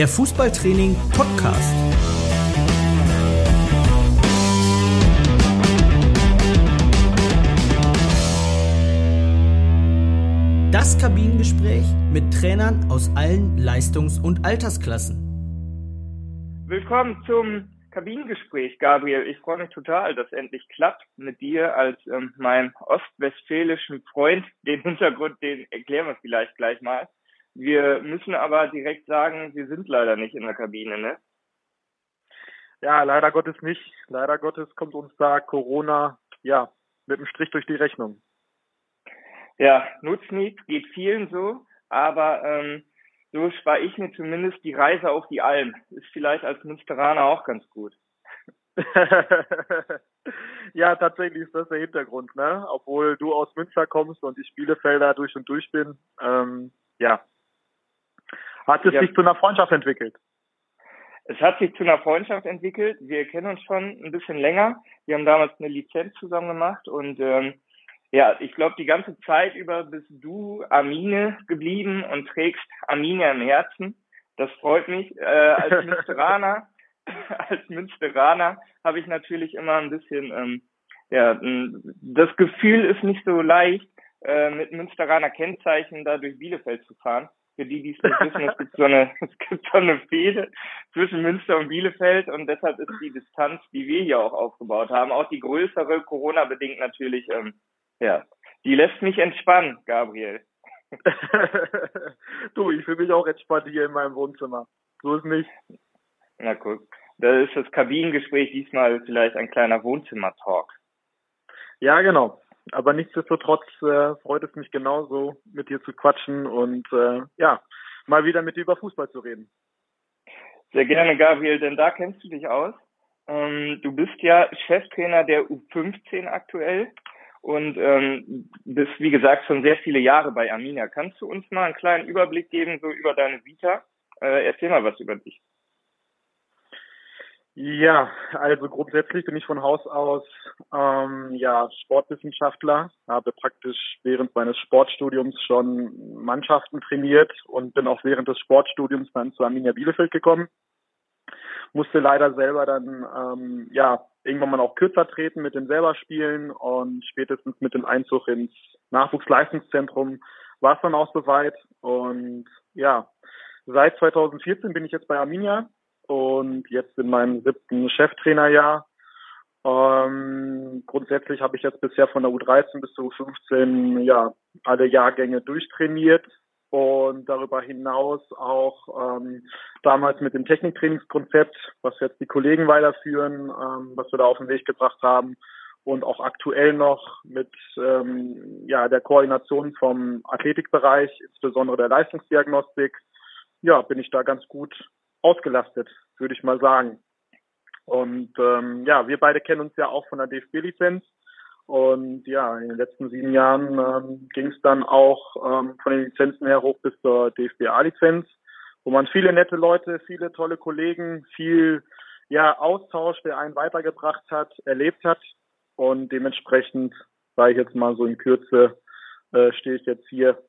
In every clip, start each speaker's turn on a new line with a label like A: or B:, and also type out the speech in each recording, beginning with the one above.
A: der Fußballtraining Podcast. Das Kabinengespräch mit Trainern aus allen Leistungs- und Altersklassen.
B: Willkommen zum Kabinengespräch, Gabriel. Ich freue mich total, dass endlich klappt mit dir als ähm, meinem ostwestfälischen Freund. Den Hintergrund, den erklären wir vielleicht gleich mal. Wir müssen aber direkt sagen, wir sind leider nicht in der Kabine, ne?
C: Ja, leider Gottes nicht. Leider Gottes kommt uns da Corona, ja, mit einem Strich durch die Rechnung.
B: Ja, Nutznieß geht vielen so, aber ähm, so spare ich mir zumindest die Reise auf die Alm. Ist vielleicht als Münsteraner auch ganz gut.
C: ja, tatsächlich ist das der Hintergrund, ne? Obwohl du aus Münster kommst und ich Bielefelder durch und durch bin, ähm, ja, hat es ja. sich zu einer Freundschaft entwickelt?
B: Es hat sich zu einer Freundschaft entwickelt. Wir kennen uns schon ein bisschen länger. Wir haben damals eine Lizenz zusammen gemacht und ähm, ja, ich glaube, die ganze Zeit über bist du Amine geblieben und trägst Amine im Herzen. Das freut mich. Äh, als Münsteraner, als Münsteraner habe ich natürlich immer ein bisschen, ähm, ja, das Gefühl ist nicht so leicht, äh, mit Münsteraner Kennzeichen da durch Bielefeld zu fahren. Für die, die es nicht wissen, es gibt so eine, es gibt so eine Fehde zwischen Münster und Bielefeld und deshalb ist die Distanz, die wir hier auch aufgebaut haben, auch die größere, Corona-bedingt natürlich, ähm, ja, die lässt mich entspannen, Gabriel.
C: du, ich fühle mich auch entspannt hier in meinem Wohnzimmer. So ist nicht.
B: Na guck, da ist das Kabinengespräch diesmal vielleicht ein kleiner Wohnzimmer-Talk.
C: Ja, genau aber nichtsdestotrotz äh, freut es mich genauso, mit dir zu quatschen und äh, ja, mal wieder mit dir über Fußball zu reden.
B: Sehr gerne, Gabriel, denn da kennst du dich aus. Ähm, du bist ja Cheftrainer der U15 aktuell und ähm, bist, wie gesagt, schon sehr viele Jahre bei Arminia. Kannst du uns mal einen kleinen Überblick geben, so über deine Vita? Äh, erzähl mal was über dich.
C: Ja, also grundsätzlich bin ich von Haus aus ähm, ja Sportwissenschaftler, habe praktisch während meines Sportstudiums schon Mannschaften trainiert und bin auch während des Sportstudiums dann zu Arminia Bielefeld gekommen. Musste leider selber dann ähm, ja irgendwann mal auch kürzer treten mit dem selber spielen und spätestens mit dem Einzug ins Nachwuchsleistungszentrum war es dann auch soweit und ja, seit 2014 bin ich jetzt bei Arminia und jetzt in meinem siebten Cheftrainerjahr. Ähm, grundsätzlich habe ich jetzt bisher von der U13 bis zur U15 ja alle Jahrgänge durchtrainiert. Und darüber hinaus auch ähm, damals mit dem Techniktrainingskonzept, was jetzt die Kollegen weiterführen, ähm, was wir da auf den Weg gebracht haben. Und auch aktuell noch mit ähm, ja der Koordination vom Athletikbereich, insbesondere der Leistungsdiagnostik, ja bin ich da ganz gut ausgelastet, würde ich mal sagen. Und ähm, ja, wir beide kennen uns ja auch von der DFB-Lizenz. Und ja, in den letzten sieben Jahren ähm, ging es dann auch ähm, von den Lizenzen her hoch bis zur DFB-A-Lizenz, wo man viele nette Leute, viele tolle Kollegen, viel ja, Austausch, der einen weitergebracht hat, erlebt hat. Und dementsprechend, sage ich jetzt mal so in Kürze, äh, stehe ich jetzt hier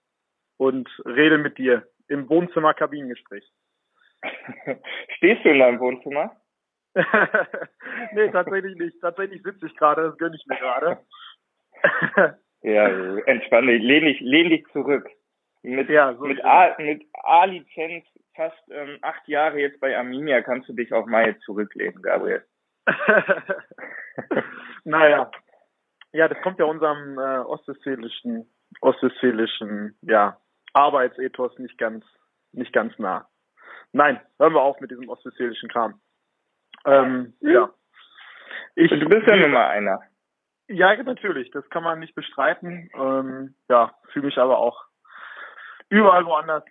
C: und rede mit dir im Wohnzimmer-Kabinengespräch.
B: Stehst du in deinem Wohnzimmer?
C: nee, tatsächlich nicht. Tatsächlich sitze ich gerade, das gönne ich mir gerade.
B: ja, entspann dich, lehn dich, lehn dich zurück. Mit, ja, so mit, A, mit A-Lizenz fast ähm, acht Jahre jetzt bei Arminia kannst du dich auch mal jetzt zurücklehnen, Gabriel.
C: naja. Ja, das kommt ja unserem äh, ostwestfälischen, ostwestfälischen, ja, Arbeitsethos nicht ganz, nicht ganz nah. Nein, hören wir auf mit diesem ostwestfälischen Kram. Ähm, mhm. Ja.
B: Ich, du bist ja nun mal einer.
C: Ja, natürlich, das kann man nicht bestreiten. Ähm, ja, fühle mich aber auch überall woanders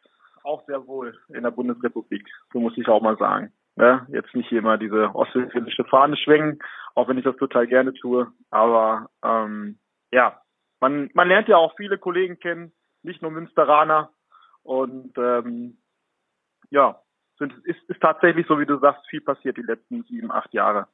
C: auch sehr wohl in der Bundesrepublik. So muss ich auch mal sagen. Ja, jetzt nicht immer diese ostwestfälische Fahne schwenken, auch wenn ich das total gerne tue. Aber ähm, ja, man, man lernt ja auch viele Kollegen kennen, nicht nur Münsteraner. Und ähm, ja, sind, ist, ist tatsächlich so, wie du sagst, viel passiert die letzten sieben, acht Jahre.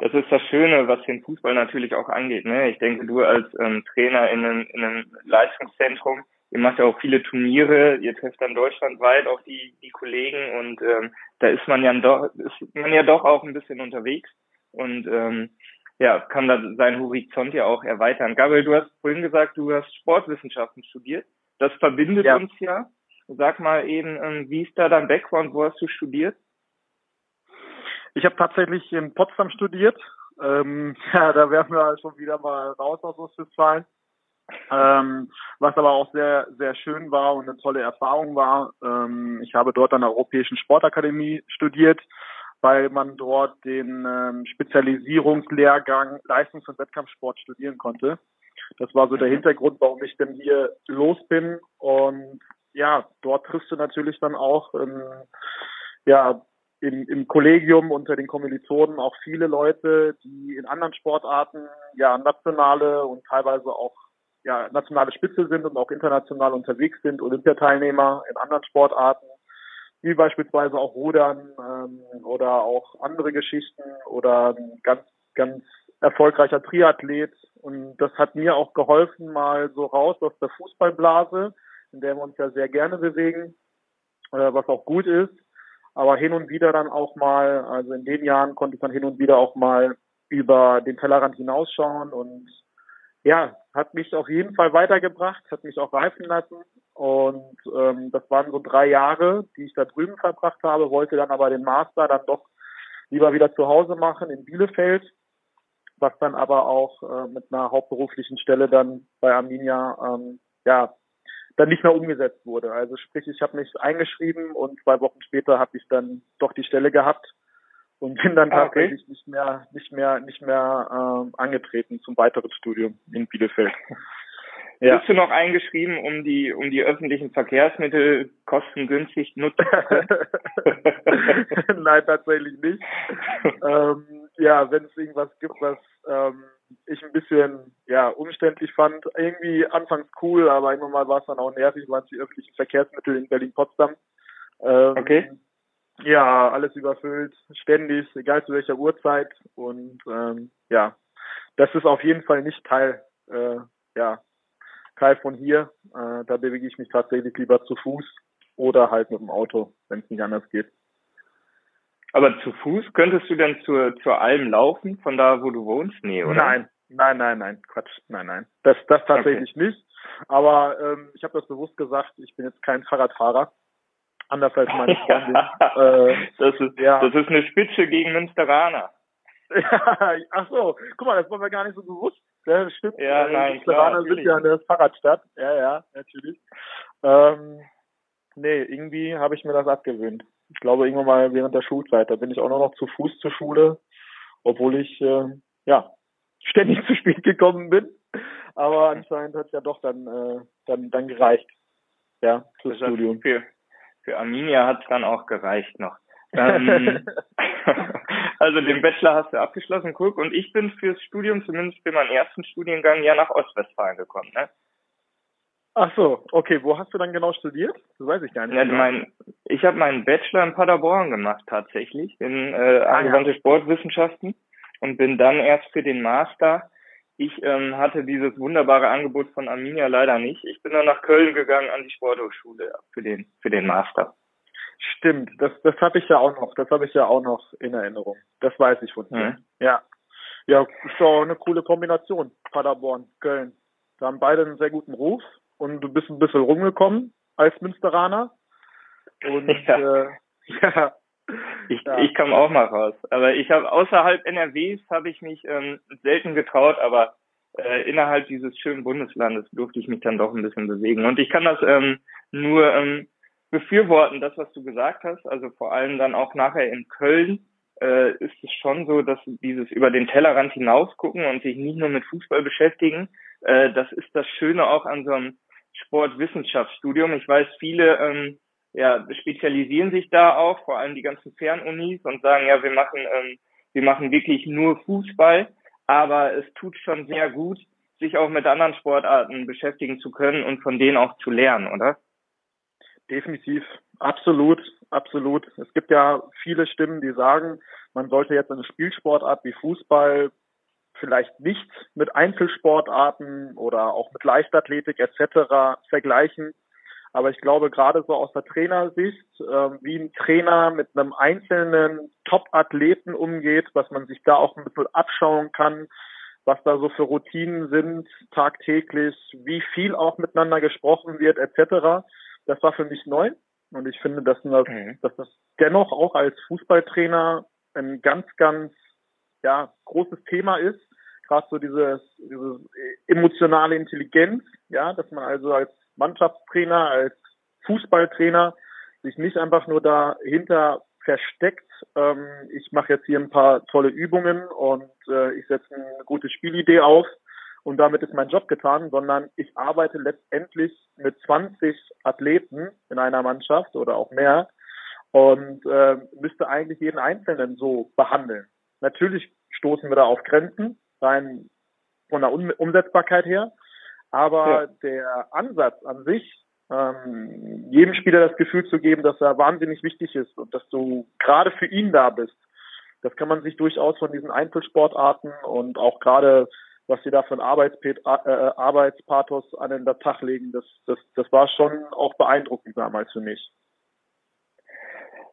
B: Das ist das Schöne, was den Fußball natürlich auch angeht. Ne? Ich denke, du als ähm, Trainer in einem, in einem Leistungszentrum ihr macht ja auch viele Turniere, ihr trefft dann deutschlandweit auch die, die Kollegen und ähm, da ist man ja doch, ist man ja doch auch ein bisschen unterwegs und ähm, ja, kann da seinen Horizont ja auch erweitern. Gabriel, du hast vorhin gesagt, du hast Sportwissenschaften studiert. Das verbindet ja. uns ja. Sag mal eben, ähm, wie ist da dein Background? Wo hast du studiert?
C: Ich habe tatsächlich in Potsdam studiert. Ähm, ja, da werden wir schon wieder mal raus aus Ostwestfalen. Ähm, was aber auch sehr, sehr schön war und eine tolle Erfahrung war. Ähm, ich habe dort an der Europäischen Sportakademie studiert, weil man dort den ähm, Spezialisierungslehrgang Leistungs- und Wettkampfsport studieren konnte. Das war so der mhm. Hintergrund, warum ich denn hier los bin. Und ja, dort triffst du natürlich dann auch ähm, ja im, im Kollegium unter den Kommilitonen auch viele Leute, die in anderen Sportarten ja nationale und teilweise auch ja nationale Spitze sind und auch international unterwegs sind, Olympiateilnehmer in anderen Sportarten, wie beispielsweise auch Rudern ähm, oder auch andere Geschichten oder ganz ganz erfolgreicher Triathlet. Und das hat mir auch geholfen, mal so raus aus der Fußballblase, in der wir uns ja sehr gerne bewegen, äh, was auch gut ist. Aber hin und wieder dann auch mal, also in den Jahren konnte ich dann hin und wieder auch mal über den Tellerrand hinausschauen und ja, hat mich auf jeden Fall weitergebracht, hat mich auch reifen lassen. Und ähm, das waren so drei Jahre, die ich da drüben verbracht habe, wollte dann aber den Master dann doch lieber wieder zu Hause machen in Bielefeld, was dann aber auch äh, mit einer hauptberuflichen Stelle dann bei Arminia ähm, ja dann nicht mehr umgesetzt wurde. Also sprich, ich habe mich eingeschrieben und zwei Wochen später habe ich dann doch die Stelle gehabt und bin dann ah, okay. tatsächlich nicht mehr nicht mehr nicht mehr ähm, angetreten zum weiteren Studium in Bielefeld.
B: Ja. Bist du noch eingeschrieben, um die um die öffentlichen Verkehrsmittel kostengünstig nutzen zu
C: können? Nein, tatsächlich nicht. ähm, ja, wenn es irgendwas gibt, was ähm, ich ein bisschen ja umständlich fand. Irgendwie anfangs cool, aber irgendwann mal war es dann auch nervig, waren es die öffentlichen Verkehrsmittel in Berlin-Potsdam.
B: Ähm, okay.
C: Ja, alles überfüllt, ständig, egal zu welcher Uhrzeit. Und ähm, ja, das ist auf jeden Fall nicht Teil, äh, ja, Teil von hier. Äh, da bewege ich mich tatsächlich lieber zu Fuß oder halt mit dem Auto, wenn es nicht anders geht.
B: Aber zu Fuß könntest du denn zur, zur Alm laufen, von da, wo du wohnst? Nee, oder?
C: Nein, nein, nein, nein, Quatsch, nein, nein. Das, das tatsächlich okay. nicht. Aber ähm, ich habe das bewusst gesagt, ich bin jetzt kein Fahrradfahrer. Anders als meine Freundin.
B: äh, das, ist, ja. das ist eine Spitze gegen Münsteraner.
C: ja, ach so, guck mal, das war mir gar nicht so bewusst. Ja, stimmt.
B: Ja, äh, nein, Münsteraner
C: sind ja eine Fahrradstadt. Ja, ja, natürlich. Ähm, nee, irgendwie habe ich mir das abgewöhnt ich glaube irgendwann mal während der Schulzeit. Da bin ich auch noch zu Fuß zur Schule, obwohl ich äh, ja ständig zu spät gekommen bin. Aber anscheinend hat es ja doch dann äh, dann dann gereicht. Ja, fürs das Studium.
B: Für, für Arminia hat es dann auch gereicht noch. ähm, also den Bachelor hast du abgeschlossen, guck. Und ich bin fürs Studium, zumindest für meinen ersten Studiengang, ja nach Ostwestfalen gekommen. Ne?
C: Ach so, okay. Wo hast du dann genau studiert? Das weiß ich gar nicht.
B: Ja, mein, ich habe meinen Bachelor in Paderborn gemacht tatsächlich in äh, angewandte ah, ja. Sportwissenschaften und bin dann erst für den Master. Ich ähm, hatte dieses wunderbare Angebot von Arminia leider nicht. Ich bin dann nach Köln gegangen an die Sporthochschule für den für den Master.
C: Stimmt, das das habe ich ja auch noch. Das habe ich ja auch noch in Erinnerung. Das weiß ich von dir. Mhm. Ja, ja, ist doch eine coole Kombination. Paderborn, Köln. Da haben beide einen sehr guten Ruf und du bist ein bisschen rumgekommen als Münsteraner. Und ja, äh, ja
B: ich, ja. ich komme auch mal raus. Aber ich habe außerhalb NRWs habe ich mich ähm, selten getraut, aber äh, innerhalb dieses schönen Bundeslandes durfte ich mich dann doch ein bisschen bewegen. Und ich kann das ähm, nur ähm, befürworten, das, was du gesagt hast. Also vor allem dann auch nachher in Köln äh, ist es schon so, dass dieses über den Tellerrand hinausgucken und sich nicht nur mit Fußball beschäftigen, äh, das ist das Schöne auch an so einem Sportwissenschaftsstudium. Ich weiß, viele ähm, ja, spezialisieren sich da auch, vor allem die ganzen Fernunis und sagen, ja, wir machen, ähm, wir machen wirklich nur Fußball, aber es tut schon sehr gut, sich auch mit anderen Sportarten beschäftigen zu können und von denen auch zu lernen, oder?
C: Definitiv, absolut, absolut. Es gibt ja viele Stimmen, die sagen, man sollte jetzt eine Spielsportart wie Fußball vielleicht nicht mit Einzelsportarten oder auch mit Leichtathletik etc. vergleichen. Aber ich glaube, gerade so aus der Trainersicht, äh, wie ein Trainer mit einem einzelnen Top-Athleten umgeht, was man sich da auch ein bisschen abschauen kann, was da so für Routinen sind tagtäglich, wie viel auch miteinander gesprochen wird, etc. Das war für mich neu. Und ich finde, dass das, mhm. dass das dennoch auch als Fußballtrainer ein ganz, ganz ja, großes Thema ist. Gerade so dieses, diese emotionale Intelligenz, ja, dass man also als Mannschaftstrainer, als Fußballtrainer sich nicht einfach nur dahinter versteckt, ähm, ich mache jetzt hier ein paar tolle Übungen und äh, ich setze eine gute Spielidee auf und damit ist mein Job getan, sondern ich arbeite letztendlich mit 20 Athleten in einer Mannschaft oder auch mehr und äh, müsste eigentlich jeden Einzelnen so behandeln. Natürlich stoßen wir da auf Grenzen, rein von der um Umsetzbarkeit her, aber ja. der Ansatz an sich, ähm, jedem Spieler das Gefühl zu geben, dass er wahnsinnig wichtig ist und dass du gerade für ihn da bist, das kann man sich durchaus von diesen Einzelsportarten und auch gerade was sie da für ein Arbeitspet äh, Arbeitspathos an den Tag legen, das, das, das war schon auch beeindruckend damals für mich.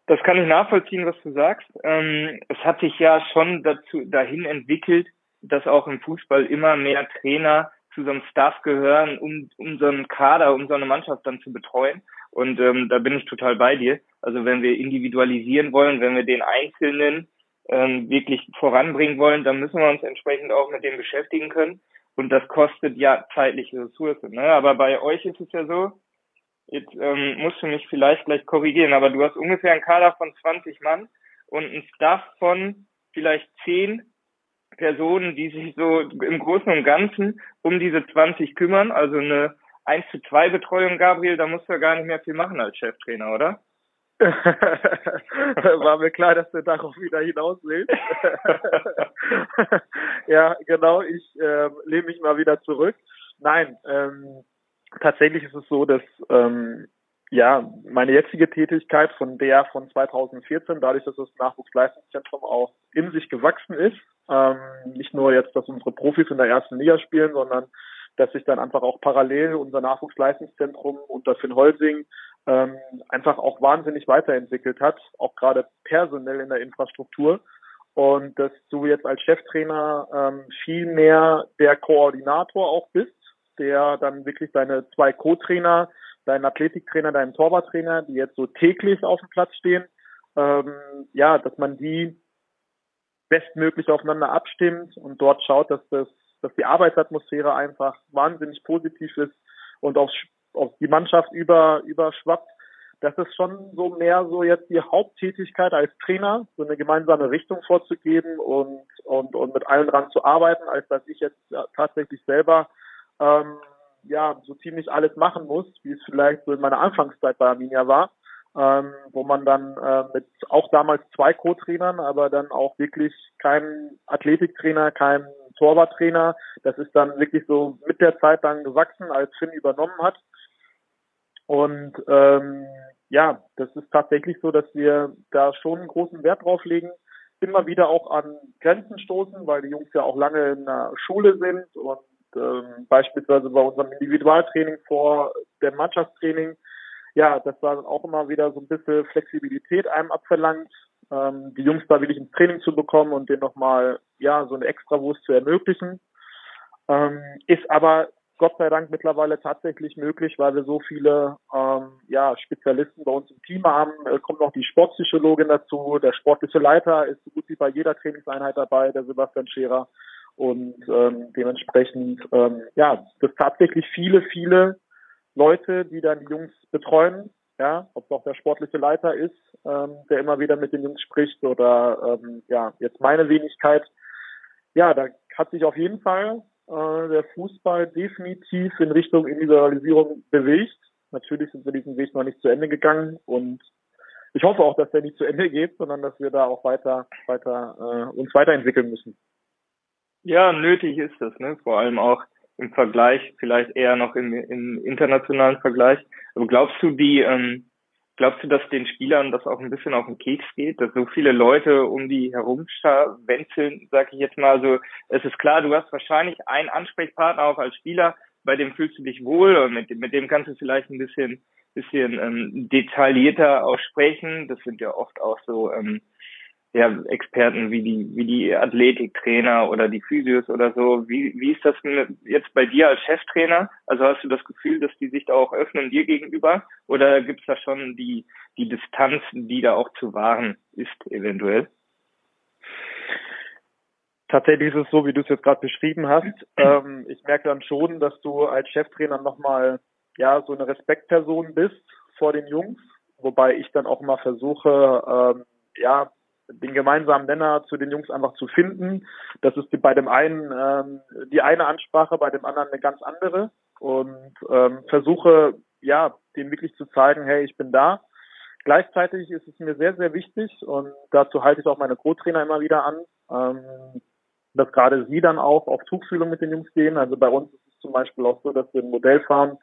B: Das kann ich nachvollziehen, was du sagst. Ähm, es hat sich ja schon dazu dahin entwickelt, dass auch im Fußball immer mehr Trainer zu so einem Staff gehören, um, um so einen Kader, um so eine Mannschaft dann zu betreuen. Und ähm, da bin ich total bei dir. Also wenn wir individualisieren wollen, wenn wir den Einzelnen ähm, wirklich voranbringen wollen, dann müssen wir uns entsprechend auch mit dem beschäftigen können. Und das kostet ja zeitliche Ressourcen. Ne? Aber bei euch ist es ja so, jetzt ähm, musst du mich vielleicht gleich korrigieren, aber du hast ungefähr einen Kader von 20 Mann und einen Staff von vielleicht 10 Personen, die sich so im Großen und Ganzen um diese 20 kümmern. Also eine 1 zu 2 Betreuung, Gabriel, da musst du ja gar nicht mehr viel machen als Cheftrainer, oder?
C: War mir klar, dass du darauf wieder hinaus willst. ja, genau, ich äh, lehne mich mal wieder zurück. Nein, ähm, tatsächlich ist es so, dass ähm, ja meine jetzige Tätigkeit von der von 2014, dadurch, dass das Nachwuchsleistungszentrum auch in sich gewachsen ist, ähm, nicht nur jetzt, dass unsere Profis in der ersten Liga spielen, sondern dass sich dann einfach auch parallel unser Nachwuchsleistungszentrum unter Finn Holsing ähm, einfach auch wahnsinnig weiterentwickelt hat, auch gerade personell in der Infrastruktur. Und dass du jetzt als Cheftrainer ähm, viel mehr der Koordinator auch bist, der dann wirklich deine zwei Co-Trainer, deinen Athletiktrainer, deinen Torwarttrainer, die jetzt so täglich auf dem Platz stehen, ähm, ja, dass man die bestmöglich aufeinander abstimmt und dort schaut, dass das, dass die Arbeitsatmosphäre einfach wahnsinnig positiv ist und aufs auf die Mannschaft über, überschwappt. Das ist schon so mehr so jetzt die Haupttätigkeit als Trainer, so eine gemeinsame Richtung vorzugeben und, und, und mit allen dran zu arbeiten, als dass ich jetzt tatsächlich selber ähm, ja so ziemlich alles machen muss, wie es vielleicht so in meiner Anfangszeit bei Arminia war, ähm, wo man dann äh, mit auch damals zwei Co-Trainern, aber dann auch wirklich keinem Athletiktrainer, keinem Torwarttrainer. Das ist dann wirklich so mit der Zeit dann gewachsen, als Finn übernommen hat. Und ähm, ja, das ist tatsächlich so, dass wir da schon einen großen Wert drauf legen, immer wieder auch an Grenzen stoßen, weil die Jungs ja auch lange in der Schule sind und ähm, beispielsweise bei unserem Individualtraining vor dem Mannschaftstraining, ja, das war dann auch immer wieder so ein bisschen Flexibilität einem abverlangt, ähm, die Jungs da wirklich ins Training zu bekommen und denen nochmal, ja, so eine Extrawurst zu ermöglichen. Ähm, ist aber Gott sei Dank mittlerweile tatsächlich möglich, weil wir so viele ähm, ja, Spezialisten bei uns im Team haben. Es kommt noch die Sportpsychologin dazu, der sportliche Leiter ist so gut wie bei jeder Trainingseinheit dabei, der Sebastian Scherer. Und ähm, dementsprechend, ähm, ja, das tatsächlich viele, viele Leute, die dann die Jungs betreuen, ja, ob es auch der sportliche Leiter ist, ähm, der immer wieder mit den Jungs spricht oder ähm, ja, jetzt meine Wenigkeit. Ja, da hat sich auf jeden Fall äh, der Fußball definitiv in Richtung Individualisierung bewegt. Natürlich sind wir diesen Weg noch nicht zu Ende gegangen und ich hoffe auch, dass der nicht zu Ende geht, sondern dass wir da auch weiter, weiter äh, uns weiterentwickeln müssen.
B: Ja, nötig ist das, ne? Vor allem auch im Vergleich, vielleicht eher noch im, im internationalen Vergleich. Aber glaubst du, die, ähm, Glaubst du, dass den Spielern das auch ein bisschen auf den Keks geht, dass so viele Leute um die herumwenzeln, sag ich jetzt mal so? Es ist klar, du hast wahrscheinlich einen Ansprechpartner auch als Spieler, bei dem fühlst du dich wohl und mit, mit dem kannst du vielleicht ein bisschen, bisschen ähm, detaillierter auch sprechen. Das sind ja oft auch so ähm, ja, Experten wie die, wie die Athletiktrainer oder die Physios oder so. Wie, wie ist das jetzt bei dir als Cheftrainer? Also hast du das Gefühl, dass die sich da auch öffnen dir gegenüber? Oder gibt es da schon die, die Distanz, die da auch zu wahren ist, eventuell?
C: Tatsächlich ist es so, wie du es jetzt gerade beschrieben hast. Ähm, ich merke dann schon, dass du als Cheftrainer nochmal ja so eine Respektperson bist vor den Jungs, wobei ich dann auch mal versuche, ähm, ja, den gemeinsamen Nenner zu den Jungs einfach zu finden. Das ist bei dem einen ähm, die eine Ansprache, bei dem anderen eine ganz andere und ähm, versuche ja, dem wirklich zu zeigen, hey, ich bin da. Gleichzeitig ist es mir sehr, sehr wichtig und dazu halte ich auch meine Co-Trainer immer wieder an, ähm, dass gerade sie dann auch auf Tuchfühlung mit den Jungs gehen. Also bei uns ist es zum Beispiel auch so, dass wir ein Modell fahren,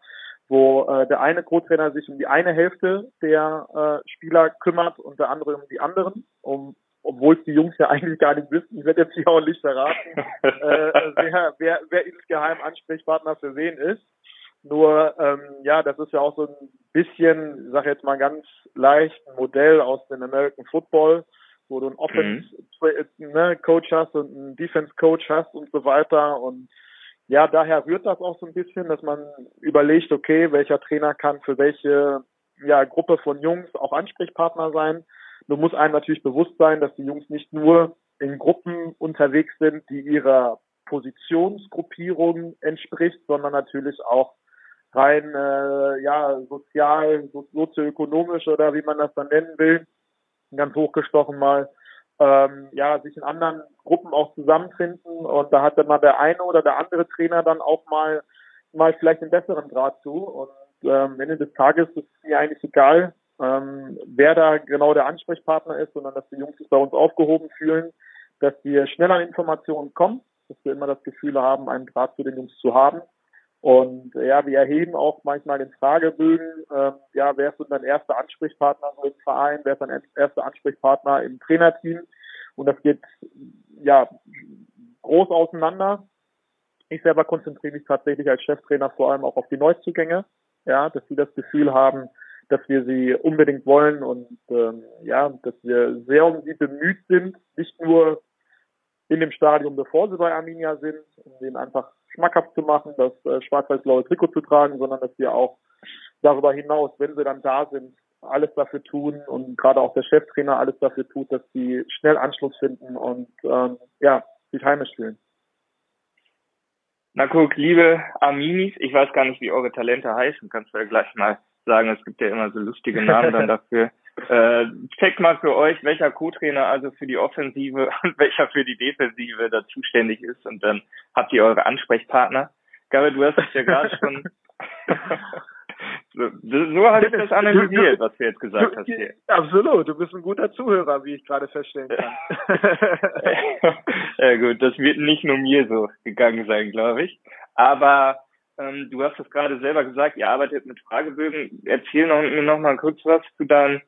C: wo äh, der eine Co-Trainer sich um die eine Hälfte der äh, Spieler kümmert und der andere um die anderen, um obwohl es die Jungs ja eigentlich gar nicht wissen, ich werde jetzt hier auch nicht verraten, äh, wer, wer, wer insgeheim Ansprechpartner für wen ist. Nur, ähm, ja, das ist ja auch so ein bisschen, ich sage jetzt mal ganz leicht, ein Modell aus dem American Football, wo du einen Offense-Coach mhm. ne, hast und einen Defense-Coach hast und so weiter. Und ja, daher rührt das auch so ein bisschen, dass man überlegt, okay, welcher Trainer kann für welche ja, Gruppe von Jungs auch Ansprechpartner sein. Nur muss einem natürlich bewusst sein, dass die Jungs nicht nur in Gruppen unterwegs sind, die ihrer Positionsgruppierung entspricht, sondern natürlich auch rein äh, ja sozial, so, sozioökonomisch oder wie man das dann nennen will, ganz hochgestochen mal, ähm, ja, sich in anderen Gruppen auch zusammenfinden und da hat dann mal der eine oder der andere Trainer dann auch mal mal vielleicht einen besseren Draht zu und ähm, Ende des Tages ist mir eigentlich egal, ähm, wer da genau der Ansprechpartner ist, sondern dass die Jungs sich bei uns aufgehoben fühlen, dass wir schneller an Informationen kommen, dass wir immer das Gefühl haben, einen Draht zu den Jungs zu haben. Und ja, wir erheben auch manchmal den Fragebögen, äh, ja, wer ist denn dein erster Ansprechpartner im Verein, wer ist dein erster Ansprechpartner im Trainerteam? Und das geht ja groß auseinander. Ich selber konzentriere mich tatsächlich als Cheftrainer vor allem auch auf die Neuzugänge, ja, dass sie das Gefühl haben, dass wir sie unbedingt wollen und ähm, ja, dass wir sehr um sie bemüht sind, nicht nur in dem Stadium, bevor sie bei Arminia sind, um denen einfach schmackhaft zu machen, das äh, schwarz-weiß-blaue Trikot zu tragen, sondern dass wir auch darüber hinaus, wenn sie dann da sind, alles dafür tun und gerade auch der Cheftrainer alles dafür tut, dass sie schnell Anschluss finden und ähm, ja, sich heimisch fühlen.
B: Na guck, liebe Arminis, ich weiß gar nicht, wie eure Talente heißen, kannst du ja gleich mal sagen, es gibt ja immer so lustige Namen dann dafür. Äh, checkt mal für euch, welcher Co-Trainer also für die Offensive und welcher für die Defensive da zuständig ist und dann habt ihr eure Ansprechpartner. Gabe, du hast es ja gerade schon so, so habe ich das analysiert, was du jetzt gesagt hast hier.
C: Absolut, du bist ein guter Zuhörer, wie ich gerade feststellen kann.
B: ja gut, das wird nicht nur mir so gegangen sein, glaube ich. Aber ähm, du hast es gerade selber gesagt, ihr arbeitet mit Fragebögen. Erzähl noch, mir noch mal kurz was zu deinem,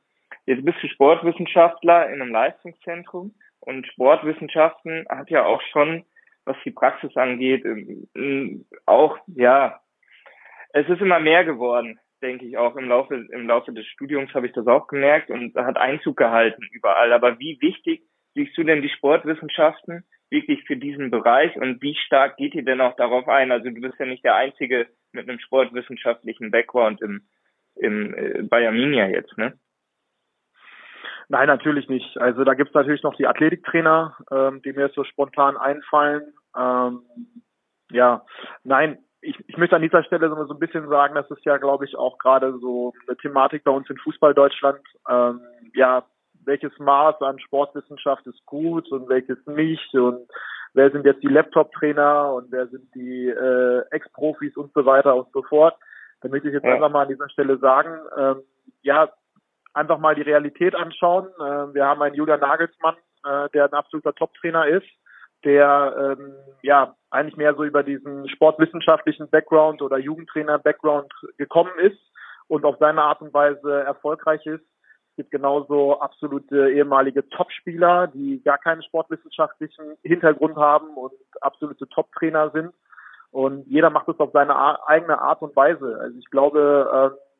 B: jetzt bist du Sportwissenschaftler in einem Leistungszentrum und Sportwissenschaften hat ja auch schon, was die Praxis angeht, ähm, auch, ja, es ist immer mehr geworden, denke ich auch im Laufe, im Laufe des Studiums habe ich das auch gemerkt und hat Einzug gehalten überall. Aber wie wichtig siehst du denn die Sportwissenschaften wirklich für diesen Bereich und wie stark geht ihr denn auch darauf ein? Also du bist ja nicht der Einzige mit einem sportwissenschaftlichen Background im, im äh, bei Arminia jetzt, ne?
C: Nein, natürlich nicht. Also da gibt's natürlich noch die Athletiktrainer, ähm, die mir so spontan einfallen. Ähm, ja, nein, ich, ich möchte an dieser Stelle so, ein bisschen sagen, das ist ja, glaube ich, auch gerade so eine Thematik bei uns in Fußball Deutschland. Ähm, ja, welches Maß an Sportwissenschaft ist gut und welches nicht und wer sind jetzt die Laptop-Trainer und wer sind die äh, Ex-Profis und so weiter und so fort. Da möchte ich jetzt ja. einfach mal an dieser Stelle sagen, ähm, ja, einfach mal die Realität anschauen. Äh, wir haben einen Julian Nagelsmann, äh, der ein absoluter Top-Trainer ist, der ähm, ja eigentlich mehr so über diesen sportwissenschaftlichen Background oder Jugendtrainer-Background gekommen ist und auf seine Art und Weise erfolgreich ist. Es gibt genauso absolute ehemalige Topspieler, die gar keinen sportwissenschaftlichen Hintergrund haben und absolute Top-Trainer sind. Und jeder macht es auf seine eigene Art und Weise. Also ich glaube, äh,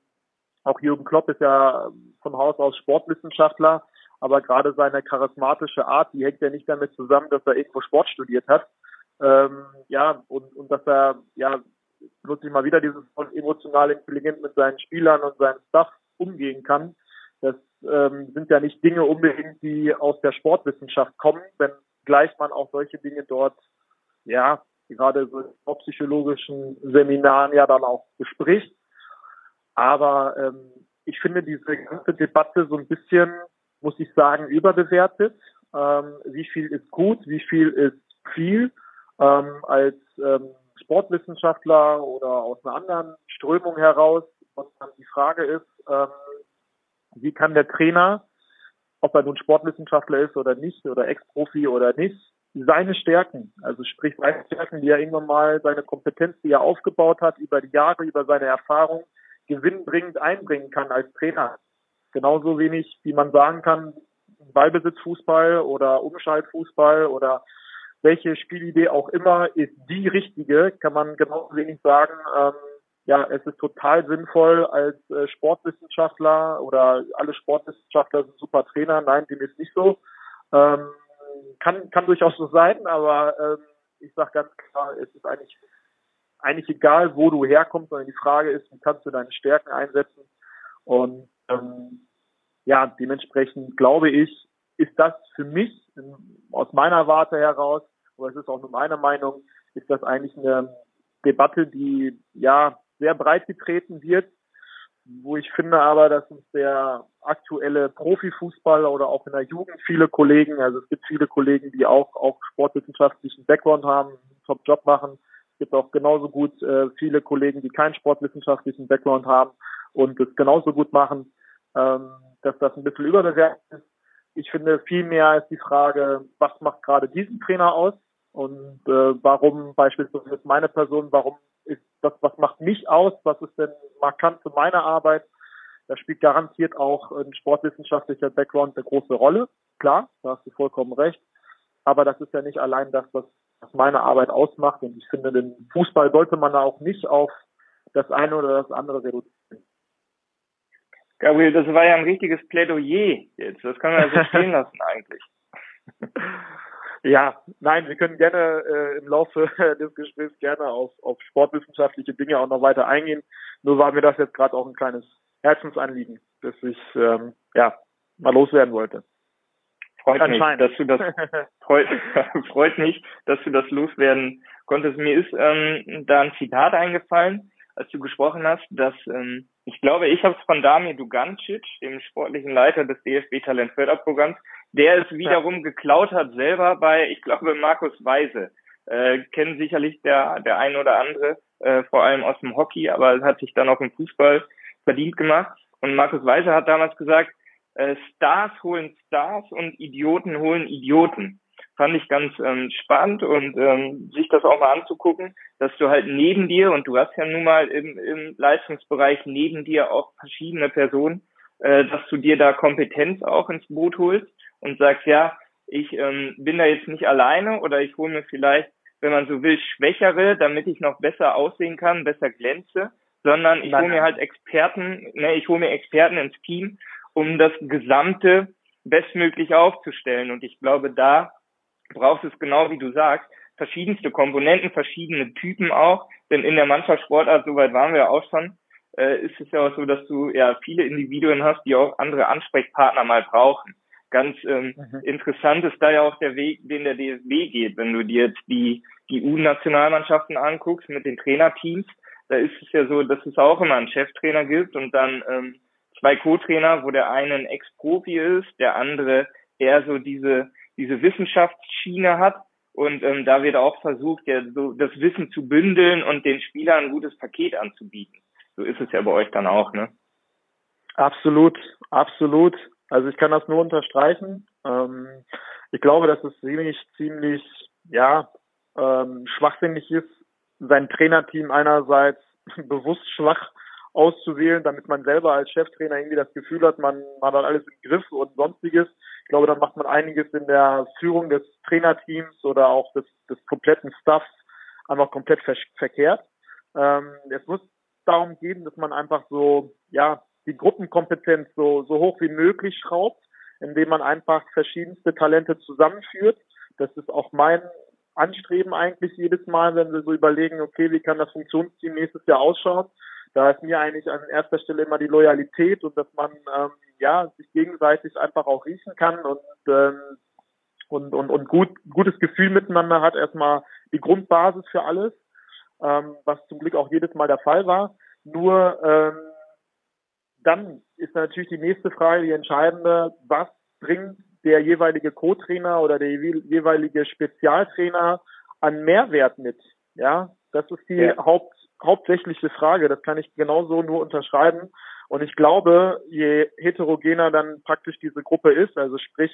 C: auch Jürgen Klopp ist ja von Haus aus Sportwissenschaftler, aber gerade seine charismatische Art, die hängt ja nicht damit zusammen, dass er irgendwo Sport studiert hat. Ähm, ja, und, und dass er, ja, nutze ich mal wieder dieses emotional intelligent mit seinen Spielern und seinem Staff umgehen kann. Das ähm, sind ja nicht Dinge unbedingt, die aus der Sportwissenschaft kommen, wenn gleich man auch solche Dinge dort, ja, gerade so in psychologischen Seminaren ja dann auch bespricht. Aber ähm, ich finde diese ganze Debatte so ein bisschen, muss ich sagen, überbewertet. Ähm, wie viel ist gut, wie viel ist viel. Ähm, als ähm, Sportwissenschaftler oder aus einer anderen Strömung heraus. Und dann die Frage ist, ähm, wie kann der Trainer, ob er nun Sportwissenschaftler ist oder nicht, oder Ex-Profi oder nicht, seine Stärken, also sprich seine Stärken, die er irgendwann mal, seine Kompetenz, die er aufgebaut hat, über die Jahre, über seine Erfahrung, gewinnbringend einbringen kann als Trainer. Genauso wenig, wie man sagen kann, Ballbesitzfußball oder Umschaltfußball oder welche Spielidee auch immer ist die richtige, kann man genauso wenig sagen, ähm, ja, es ist total sinnvoll als äh, Sportwissenschaftler oder alle Sportwissenschaftler sind super Trainer. Nein, dem ist nicht so. Ähm, kann, kann durchaus so sein, aber ähm, ich sage ganz klar, es ist eigentlich eigentlich egal, wo du herkommst, sondern die Frage ist, wie kannst du deine Stärken einsetzen? Und ähm, ja, dementsprechend glaube ich, ist das für mich aus meiner Warte heraus, aber es ist auch nur meine Meinung, ist das eigentlich eine Debatte, die ja sehr breit getreten wird, wo ich finde aber, dass uns der aktuelle Profifußball oder auch in der Jugend viele Kollegen, also es gibt viele Kollegen, die auch auch sportwissenschaftlichen Background haben, einen Top-Job machen, es gibt auch genauso gut äh, viele Kollegen, die keinen sportwissenschaftlichen Background haben und es genauso gut machen, ähm, dass das ein bisschen überbewertet ist. Ich finde, vielmehr ist die Frage, was macht gerade diesen Trainer aus und äh, warum beispielsweise meine Person, warum ist das, was macht mich aus, was ist denn markant für meine Arbeit? Da spielt garantiert auch ein sportwissenschaftlicher Background eine große Rolle. Klar, da hast du vollkommen recht. Aber das ist ja nicht allein das, was was meine Arbeit ausmacht. Und ich finde, den Fußball sollte man auch nicht auf das eine oder das andere reduzieren.
B: Gabriel, das war ja ein richtiges Plädoyer jetzt. Das kann man ja so stehen lassen eigentlich.
C: Ja, nein, wir können gerne äh, im Laufe des Gesprächs gerne auf, auf sportwissenschaftliche Dinge auch noch weiter eingehen. Nur war mir das jetzt gerade auch ein kleines Herzensanliegen, das ich ähm, ja mal loswerden wollte.
B: Freut mich, dass du das freut, freut mich, dass du das loswerden konntest. Mir ist ähm, da ein Zitat eingefallen, als du gesprochen hast, dass ähm, ich glaube, ich habe es von Damir Dugancic, dem sportlichen Leiter des DFB Talentförderprogramms, der es wiederum ja. geklaut hat selber bei, ich glaube, Markus Weise. Äh, kennen sicherlich der der ein oder andere, äh, vor allem aus dem Hockey, aber hat sich dann auch im Fußball verdient gemacht. Und Markus Weise hat damals gesagt, äh, Stars holen Stars und Idioten holen Idioten. Fand ich ganz ähm, spannend und ähm, sich das auch mal anzugucken, dass du halt neben dir, und du hast ja nun mal im, im Leistungsbereich neben dir auch verschiedene Personen, äh, dass du dir da Kompetenz auch ins Boot holst und sagst, ja, ich ähm, bin da jetzt nicht alleine oder ich hole mir vielleicht, wenn man so will, Schwächere, damit ich noch besser aussehen kann, besser glänze, sondern ich hole mir halt Experten, ne, ich hole mir Experten ins Team um das Gesamte bestmöglich aufzustellen. Und ich glaube, da braucht es genau wie du sagst, verschiedenste Komponenten, verschiedene Typen auch. Denn in der Mannschaftssportart, soweit waren wir auch schon, äh, ist es ja auch so, dass du ja viele Individuen hast, die auch andere Ansprechpartner mal brauchen. Ganz ähm, mhm. interessant ist da ja auch der Weg, den der DSB geht. Wenn du dir jetzt die, die U-Nationalmannschaften anguckst mit den Trainerteams, da ist es ja so, dass es auch immer einen Cheftrainer gibt und dann ähm, zwei Co-Trainer, wo der eine ein Ex-Profi ist, der andere eher so diese, diese Wissenschaftsschiene hat. Und ähm, da wird auch versucht, ja, so das Wissen zu bündeln und den Spielern ein gutes Paket anzubieten. So ist es ja bei euch dann auch, ne?
C: Absolut, absolut. Also ich kann das nur unterstreichen. Ähm, ich glaube, dass es ziemlich, ziemlich, ja, ähm, schwachsinnig ist, sein Trainerteam einerseits bewusst schwach auszuwählen, damit man selber als Cheftrainer irgendwie das Gefühl hat, man, man hat alles im Griff und sonstiges. Ich glaube, dann macht man einiges in der Führung des Trainerteams oder auch des, des kompletten Staffs einfach komplett ver verkehrt. Ähm, es muss darum gehen, dass man einfach so, ja, die Gruppenkompetenz so, so hoch wie möglich schraubt, indem man einfach verschiedenste Talente zusammenführt. Das ist auch mein Anstreben eigentlich jedes Mal, wenn wir so überlegen, okay, wie kann das Funktionsteam nächstes Jahr ausschauen. Da ist mir eigentlich an erster Stelle immer die Loyalität und dass man ähm, ja sich gegenseitig einfach auch riechen kann und ähm, und, und, und gut, gutes Gefühl miteinander hat, erstmal die Grundbasis für alles, ähm, was zum Glück auch jedes Mal der Fall war. Nur ähm, dann ist natürlich die nächste Frage, die entscheidende, was bringt der jeweilige Co-Trainer oder der jeweilige Spezialtrainer an Mehrwert mit? Ja, das ist die ja. Haupt, hauptsächliche Frage. Das kann ich genauso nur unterschreiben. Und ich glaube, je heterogener dann praktisch diese Gruppe ist, also sprich,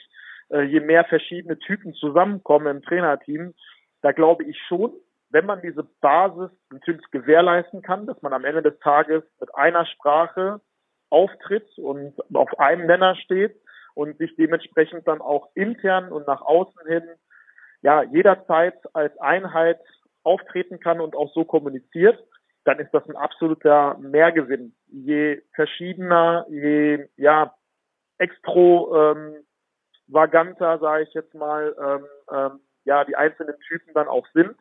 C: äh, je mehr verschiedene Typen zusammenkommen im Trainerteam, da glaube ich schon, wenn man diese Basis natürlich gewährleisten kann, dass man am Ende des Tages mit einer Sprache auftritt und auf einem Nenner steht und sich dementsprechend dann auch intern und nach außen hin ja jederzeit als Einheit auftreten kann und auch so kommuniziert, dann ist das ein absoluter Mehrgewinn. Je verschiedener, je ja extro ähm, sage ich jetzt mal, ähm, ähm, ja, die einzelnen Typen dann auch sind,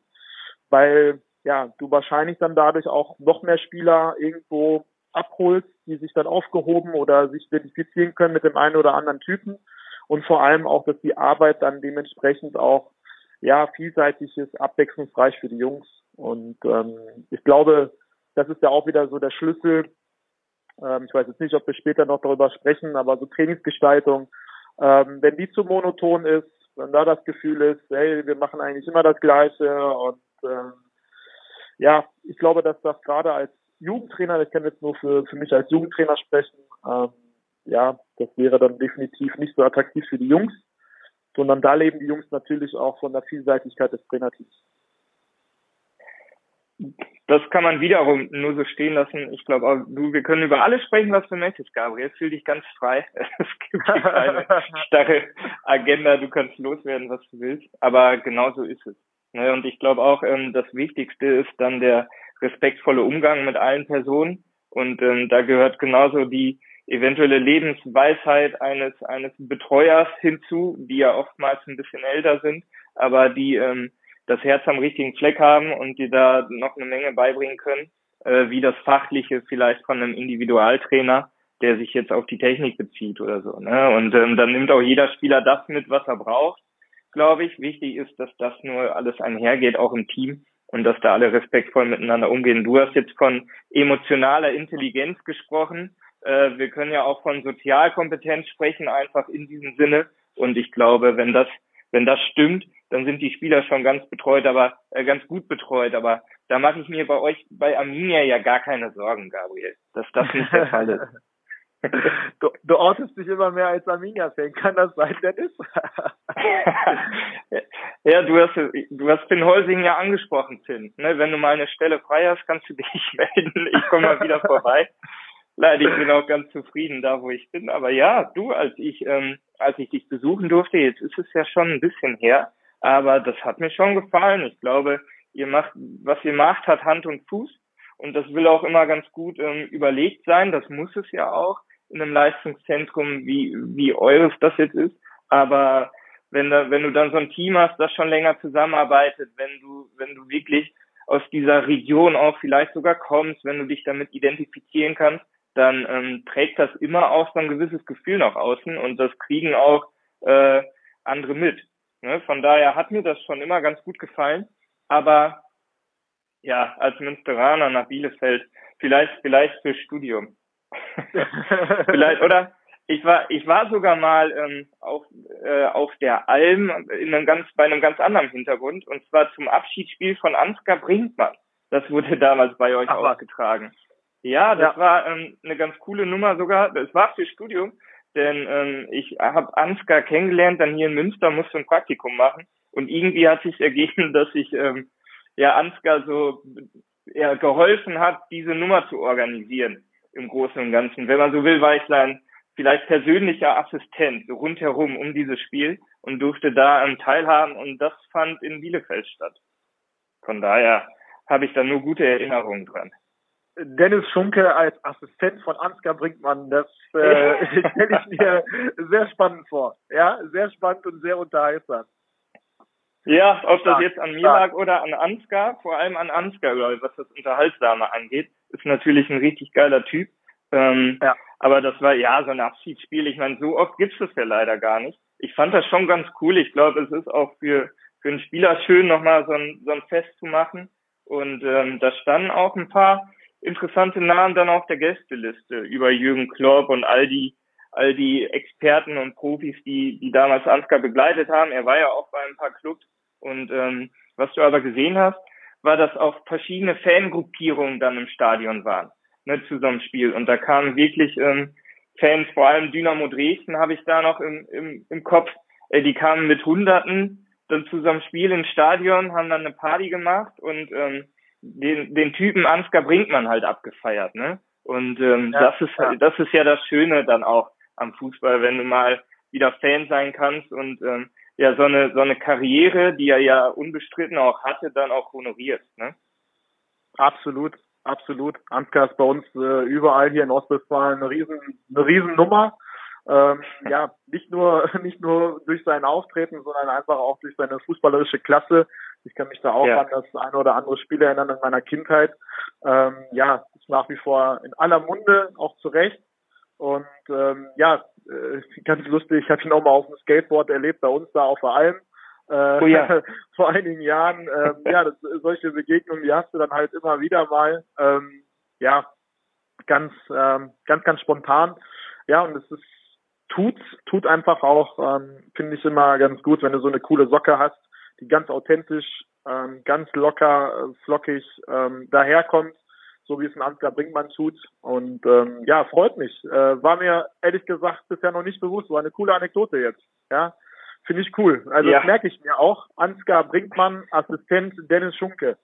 C: weil ja, du wahrscheinlich dann dadurch auch noch mehr Spieler irgendwo abholst, die sich dann aufgehoben oder sich identifizieren können mit dem einen oder anderen Typen und vor allem auch, dass die Arbeit dann dementsprechend auch ja vielseitig ist, abwechslungsreich für die Jungs und ähm, ich glaube, das ist ja auch wieder so der Schlüssel. Ähm, ich weiß jetzt nicht, ob wir später noch darüber sprechen, aber so Trainingsgestaltung ähm, wenn die zu monoton ist, wenn da das Gefühl ist, hey, wir machen eigentlich immer das Gleiche und ähm, ja, ich glaube, dass das gerade als Jugendtrainer, ich kann jetzt nur für, für mich als Jugendtrainer sprechen, ähm, ja, das wäre dann definitiv nicht so attraktiv für die Jungs, sondern da leben die Jungs natürlich auch von der Vielseitigkeit des Trainerteams
B: das kann man wiederum nur so stehen lassen. Ich glaube, du, wir können über alles sprechen, was du möchtest, Gabriel. Fühl dich ganz frei. Es gibt keine starre Agenda. Du kannst loswerden, was du willst. Aber genau so ist es. Ne, und ich glaube auch, ähm, das Wichtigste ist dann der respektvolle Umgang mit allen Personen. Und ähm, da gehört genauso die eventuelle Lebensweisheit eines eines Betreuers hinzu, die ja oftmals ein bisschen älter sind, aber die ähm, das Herz am richtigen Fleck haben und dir da noch eine Menge beibringen können, äh, wie das Fachliche vielleicht von einem Individualtrainer, der sich jetzt auf die Technik bezieht oder so. Ne? Und ähm, dann nimmt auch jeder Spieler das mit, was er braucht, glaube ich. Wichtig ist, dass das nur alles einhergeht, auch im Team und dass da alle respektvoll miteinander umgehen. Du hast jetzt von emotionaler Intelligenz gesprochen. Äh, wir können ja auch von Sozialkompetenz sprechen, einfach in diesem Sinne. Und ich glaube, wenn das wenn das stimmt, dann sind die Spieler schon ganz betreut, aber äh, ganz gut betreut. Aber da mache ich mir bei euch bei Arminia ja gar keine Sorgen, Gabriel, dass das nicht der Fall ist.
C: du, du ortest dich immer mehr als Arminia-Fan. Kann das sein, Dennis?
B: ja, du hast, du hast Finn Holsing ja angesprochen, Finn. Ne, wenn du mal eine Stelle frei hast, kannst du dich melden. Ich komme mal wieder vorbei. Leider, ich bin auch ganz zufrieden da, wo ich bin. Aber ja, du, als ich, ähm, als ich dich besuchen durfte, jetzt ist es ja schon ein bisschen her, aber das hat mir schon gefallen. Ich glaube, ihr macht, was ihr macht, hat Hand und Fuß. Und das will auch immer ganz gut ähm, überlegt sein. Das muss es ja auch in einem Leistungszentrum, wie, wie eures das jetzt ist. Aber wenn, da, wenn du dann so ein Team hast, das schon länger zusammenarbeitet, wenn du, wenn du wirklich aus dieser Region auch vielleicht sogar kommst, wenn du dich damit identifizieren kannst, dann ähm, trägt das immer auch so ein gewisses Gefühl nach außen und das kriegen auch äh, andere mit. Ne? Von daher hat mir das schon immer ganz gut gefallen. Aber ja, als Münsteraner nach Bielefeld, vielleicht, vielleicht fürs Studium. vielleicht, oder? Ich war, ich war sogar mal ähm, auf, äh, auf der Alm in einem ganz, bei einem ganz anderen Hintergrund und zwar zum Abschiedsspiel von Ansgar Brinkmann. Das wurde damals bei euch Ach, ausgetragen. Was? Ja, das ja. war ähm, eine ganz coole Nummer sogar. Das war für Studium, denn ähm, ich habe Ansgar kennengelernt, dann hier in Münster musste ein Praktikum machen und irgendwie hat sich ergeben, dass ich ähm, ja Ansgar so ja, geholfen hat, diese Nummer zu organisieren. im Großen und Ganzen. Wenn man so will, war ich sein vielleicht persönlicher Assistent rundherum um dieses Spiel und durfte da ähm, teilhaben und das fand in Bielefeld statt. Von daher habe ich da nur gute Erinnerungen dran.
C: Dennis Schunke als Assistent von Ansgar Brinkmann, das äh, stelle ich mir sehr spannend vor. Ja, sehr spannend und sehr unterhaltsam.
B: Ja, ob das jetzt an mir lag oder an Ansgar, vor allem an Ansgar, was das Unterhaltsame angeht, ist natürlich ein richtig geiler Typ. Ähm, ja. Aber das war ja so ein Abschiedsspiel. Ich meine, so oft gibt's das ja leider gar nicht. Ich fand das schon ganz cool. Ich glaube, es ist auch für, für einen Spieler schön, nochmal so ein, so ein Fest zu machen. Und ähm, da standen auch ein paar interessante Namen dann auf der Gästeliste über Jürgen Klopp und all die all die Experten und Profis, die die damals Ansgar begleitet haben. Er war ja auch bei ein paar Clubs. Und ähm, was du aber gesehen hast, war, dass auch verschiedene Fangruppierungen dann im Stadion waren ne, zu so einem Spiel. Und da kamen wirklich ähm, Fans, vor allem Dynamo Dresden habe ich da noch im, im, im Kopf, äh, die kamen mit Hunderten dann zu so einem Spiel ins Stadion, haben dann eine Party gemacht und ähm, den, den Typen Ansgar Brinkmann halt abgefeiert, ne? Und ähm, ja, das ist ja. das ist ja das Schöne dann auch am Fußball, wenn du mal wieder Fan sein kannst und ähm, ja so eine so eine Karriere, die er ja unbestritten auch hatte, dann auch honoriert, ne?
C: Absolut, absolut. Ansgar ist bei uns äh, überall hier in Ostwestfalen eine riesen eine Riesennummer. Ähm, ja, nicht nur nicht nur durch sein Auftreten, sondern einfach auch durch seine fußballerische Klasse. Ich kann mich da auch ja. an das eine oder andere Spiel erinnern in meiner Kindheit. Ähm, ja, ist nach wie vor in aller Munde, auch zu Recht. Und ähm, ja, äh, ganz lustig, ich habe ihn auch mal auf dem Skateboard erlebt, bei uns da auf der Alm. Äh, oh ja. vor einigen Jahren. Ähm, ja, das, solche Begegnungen, die hast du dann halt immer wieder mal. Ähm, ja, ganz, ähm, ganz, ganz spontan. Ja, und es ist tut, tut einfach auch, ähm, finde ich immer ganz gut, wenn du so eine coole Socke hast, die ganz authentisch, ähm, ganz locker, äh, flockig ähm, daherkommt, so wie es ein Ansgar Brinkmann tut. Und ähm, ja, freut mich. Äh, war mir ehrlich gesagt bisher noch nicht bewusst. War eine coole Anekdote jetzt. Ja, finde ich cool. Also ja. das merke ich mir auch. Ansgar Brinkmann, Assistent Dennis Schunke.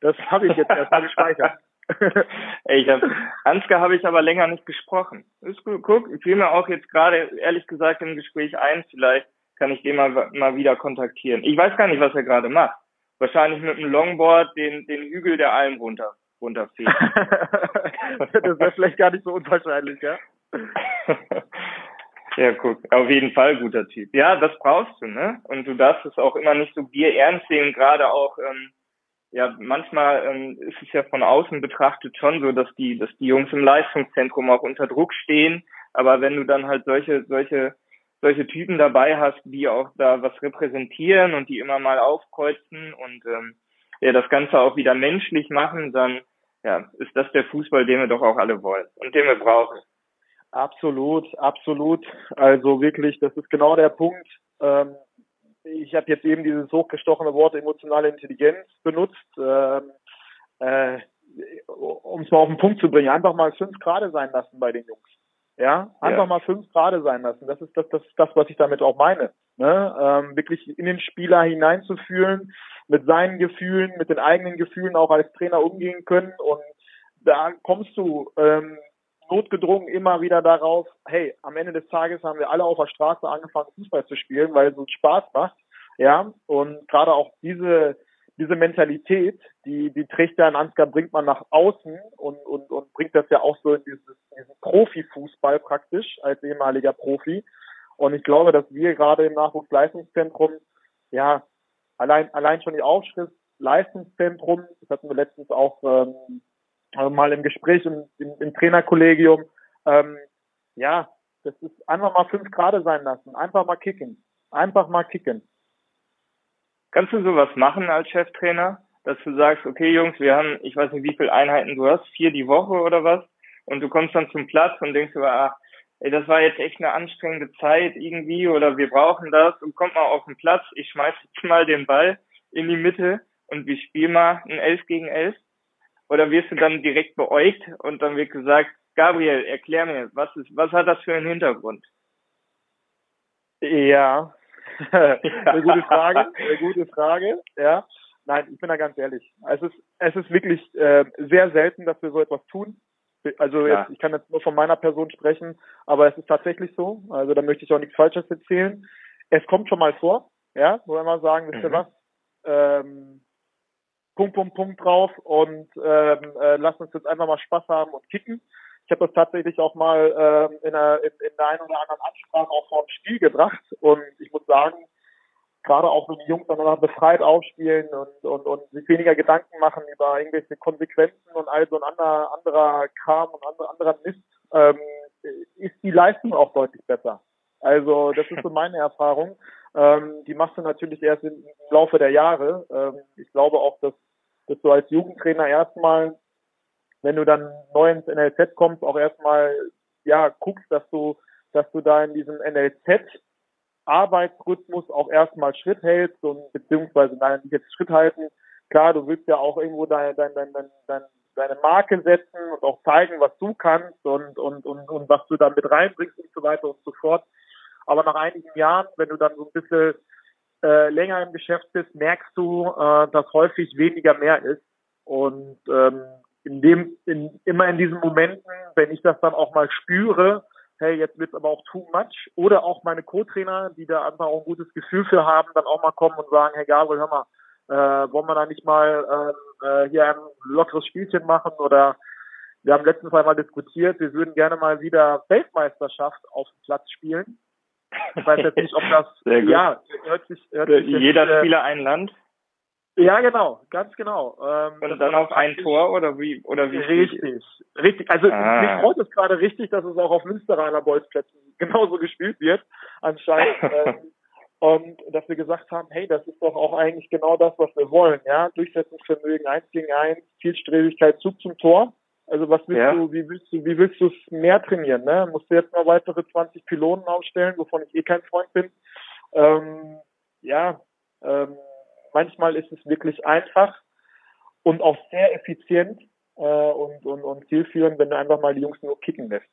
C: Das habe ich jetzt erstmal gespeichert.
B: ich hab, Ansgar habe ich aber länger nicht gesprochen. Ist gut, guck, ich fiel mir auch jetzt gerade ehrlich gesagt im Gespräch ein, vielleicht kann ich den mal, mal wieder kontaktieren. Ich weiß gar nicht, was er gerade macht. Wahrscheinlich mit einem Longboard den, den Hügel der Alm runter, runterfegt.
C: das wäre vielleicht gar nicht so unwahrscheinlich, ja?
B: ja, guck, auf jeden Fall guter Typ. Ja, das brauchst du, ne? Und du darfst es auch immer nicht so Bier ernst sehen, gerade auch, ähm, ja, manchmal ähm, ist es ja von außen betrachtet schon so, dass die, dass die Jungs im Leistungszentrum auch unter Druck stehen. Aber wenn du dann halt solche, solche, solche Typen dabei hast, die auch da was repräsentieren und die immer mal aufkreuzen und ähm, ja, das Ganze auch wieder menschlich machen, dann ja, ist das der Fußball, den wir doch auch alle wollen und den wir brauchen.
C: Absolut, absolut. Also wirklich, das ist genau der Punkt. Ähm, ich habe jetzt eben dieses hochgestochene Wort emotionale Intelligenz benutzt, ähm, äh, um es mal auf den Punkt zu bringen. Einfach mal fünf Grade sein lassen bei den Jungs. Ja, einfach ja. mal fünf Grade sein lassen. Das ist das, das, das was ich damit auch meine. Ne? Ähm, wirklich in den Spieler hineinzufühlen, mit seinen Gefühlen, mit den eigenen Gefühlen auch als Trainer umgehen können. Und da kommst du ähm, notgedrungen immer wieder darauf, hey, am Ende des Tages haben wir alle auf der Straße angefangen, Fußball zu spielen, weil es uns Spaß macht. Ja, und gerade auch diese, diese Mentalität, die, die trägt ein Ansgar Brinkmann nach außen und, und, und bringt das ja auch so in dieses, diesen Profifußball praktisch als ehemaliger Profi. Und ich glaube, dass wir gerade im Nachwuchsleistungszentrum, ja, allein, allein schon die Aufschrift Leistungszentrum, das hatten wir letztens auch ähm, also mal im Gespräch im, im, im Trainerkollegium, ähm, ja, das ist einfach mal fünf Grad sein lassen, einfach mal kicken, einfach mal kicken.
B: Kannst du sowas machen als Cheftrainer, dass du sagst, okay Jungs, wir haben, ich weiß nicht, wie viele Einheiten du hast, vier die Woche oder was, und du kommst dann zum Platz und denkst über, ach, ey, das war jetzt echt eine anstrengende Zeit irgendwie oder wir brauchen das und kommt mal auf den Platz, ich schmeiß jetzt mal den Ball in die Mitte und wir spielen mal ein Elf gegen Elf oder wirst du dann direkt beäugt und dann wird gesagt, Gabriel, erklär mir, was ist, was hat das für einen Hintergrund?
C: Ja, eine gute Frage, eine gute Frage, ja. Nein, ich bin da ganz ehrlich. Es ist, es ist wirklich äh, sehr selten, dass wir so etwas tun. Also jetzt, ich kann jetzt nur von meiner Person sprechen, aber es ist tatsächlich so. Also da möchte ich auch nichts Falsches erzählen. Es kommt schon mal vor, ja, wo wir mal sagen, wisst ihr mhm. was? Ähm, Punkt, Punkt, Punkt drauf und ähm, äh, lass uns jetzt einfach mal Spaß haben und kicken. Ich habe das tatsächlich auch mal ähm, in, einer, in, in der einen oder anderen Ansprache auch vor dem Spiel gebracht und ich muss sagen, gerade auch wenn die Jungs dann befreit aufspielen und, und, und sich weniger Gedanken machen über irgendwelche Konsequenzen und all so ein anderer, anderer Kram und anderer, anderer Mist, ähm, ist die Leistung auch deutlich besser. Also das ist so meine Erfahrung. Ähm, die machst du natürlich erst im, Laufe der Jahre. Ähm, ich glaube auch, dass, dass du als Jugendtrainer erstmal, wenn du dann neu ins NLZ kommst, auch erstmal ja guckst, dass du, dass du da in diesem NLZ Arbeitsrhythmus auch erstmal Schritt hältst und beziehungsweise nein, nicht jetzt Schritt halten. Klar, du willst ja auch irgendwo deine, deine, deine, deine, deine Marke setzen und auch zeigen, was du kannst und, und, und, und was du da mit reinbringst und so weiter und so fort. Aber nach einigen Jahren, wenn du dann so ein bisschen äh, länger im Geschäft bist, merkst du, äh, dass häufig weniger mehr ist. Und ähm, in dem, in, immer in diesen Momenten, wenn ich das dann auch mal spüre, hey, jetzt wird's aber auch too much, oder auch meine Co-Trainer, die da einfach auch ein gutes Gefühl für haben, dann auch mal kommen und sagen, hey Gabriel, hör mal, äh, wollen wir da nicht mal äh, hier ein lockeres Spielchen machen oder wir haben letztens einmal diskutiert, wir würden gerne mal wieder Weltmeisterschaft auf dem Platz spielen. Ich weiß jetzt nicht, ob das,
B: ja, hört sich, hört sich Jeder jetzt, Spieler ein Land?
C: Ja, genau, ganz genau.
B: Ähm, und dann auf ein Tor oder wie oder wie?
C: Richtig, richtig. Also ah. mich freut es gerade richtig, dass es auch auf Münsteraner Bolzplätzen genauso gespielt wird, anscheinend. ähm, und dass wir gesagt haben, hey, das ist doch auch eigentlich genau das, was wir wollen, ja. Durchsetzungsvermögen, eins gegen eins, Zielstrebigkeit, Zug zum Tor. Also was willst ja. du, wie willst du, wie willst du es mehr trainieren, ne? Musst du jetzt noch weitere 20 Pylonen aufstellen, wovon ich eh kein Freund bin. Ähm, ja, ähm, manchmal ist es wirklich einfach und auch sehr effizient äh, und, und, und zielführend, wenn du einfach mal die Jungs nur kicken lässt.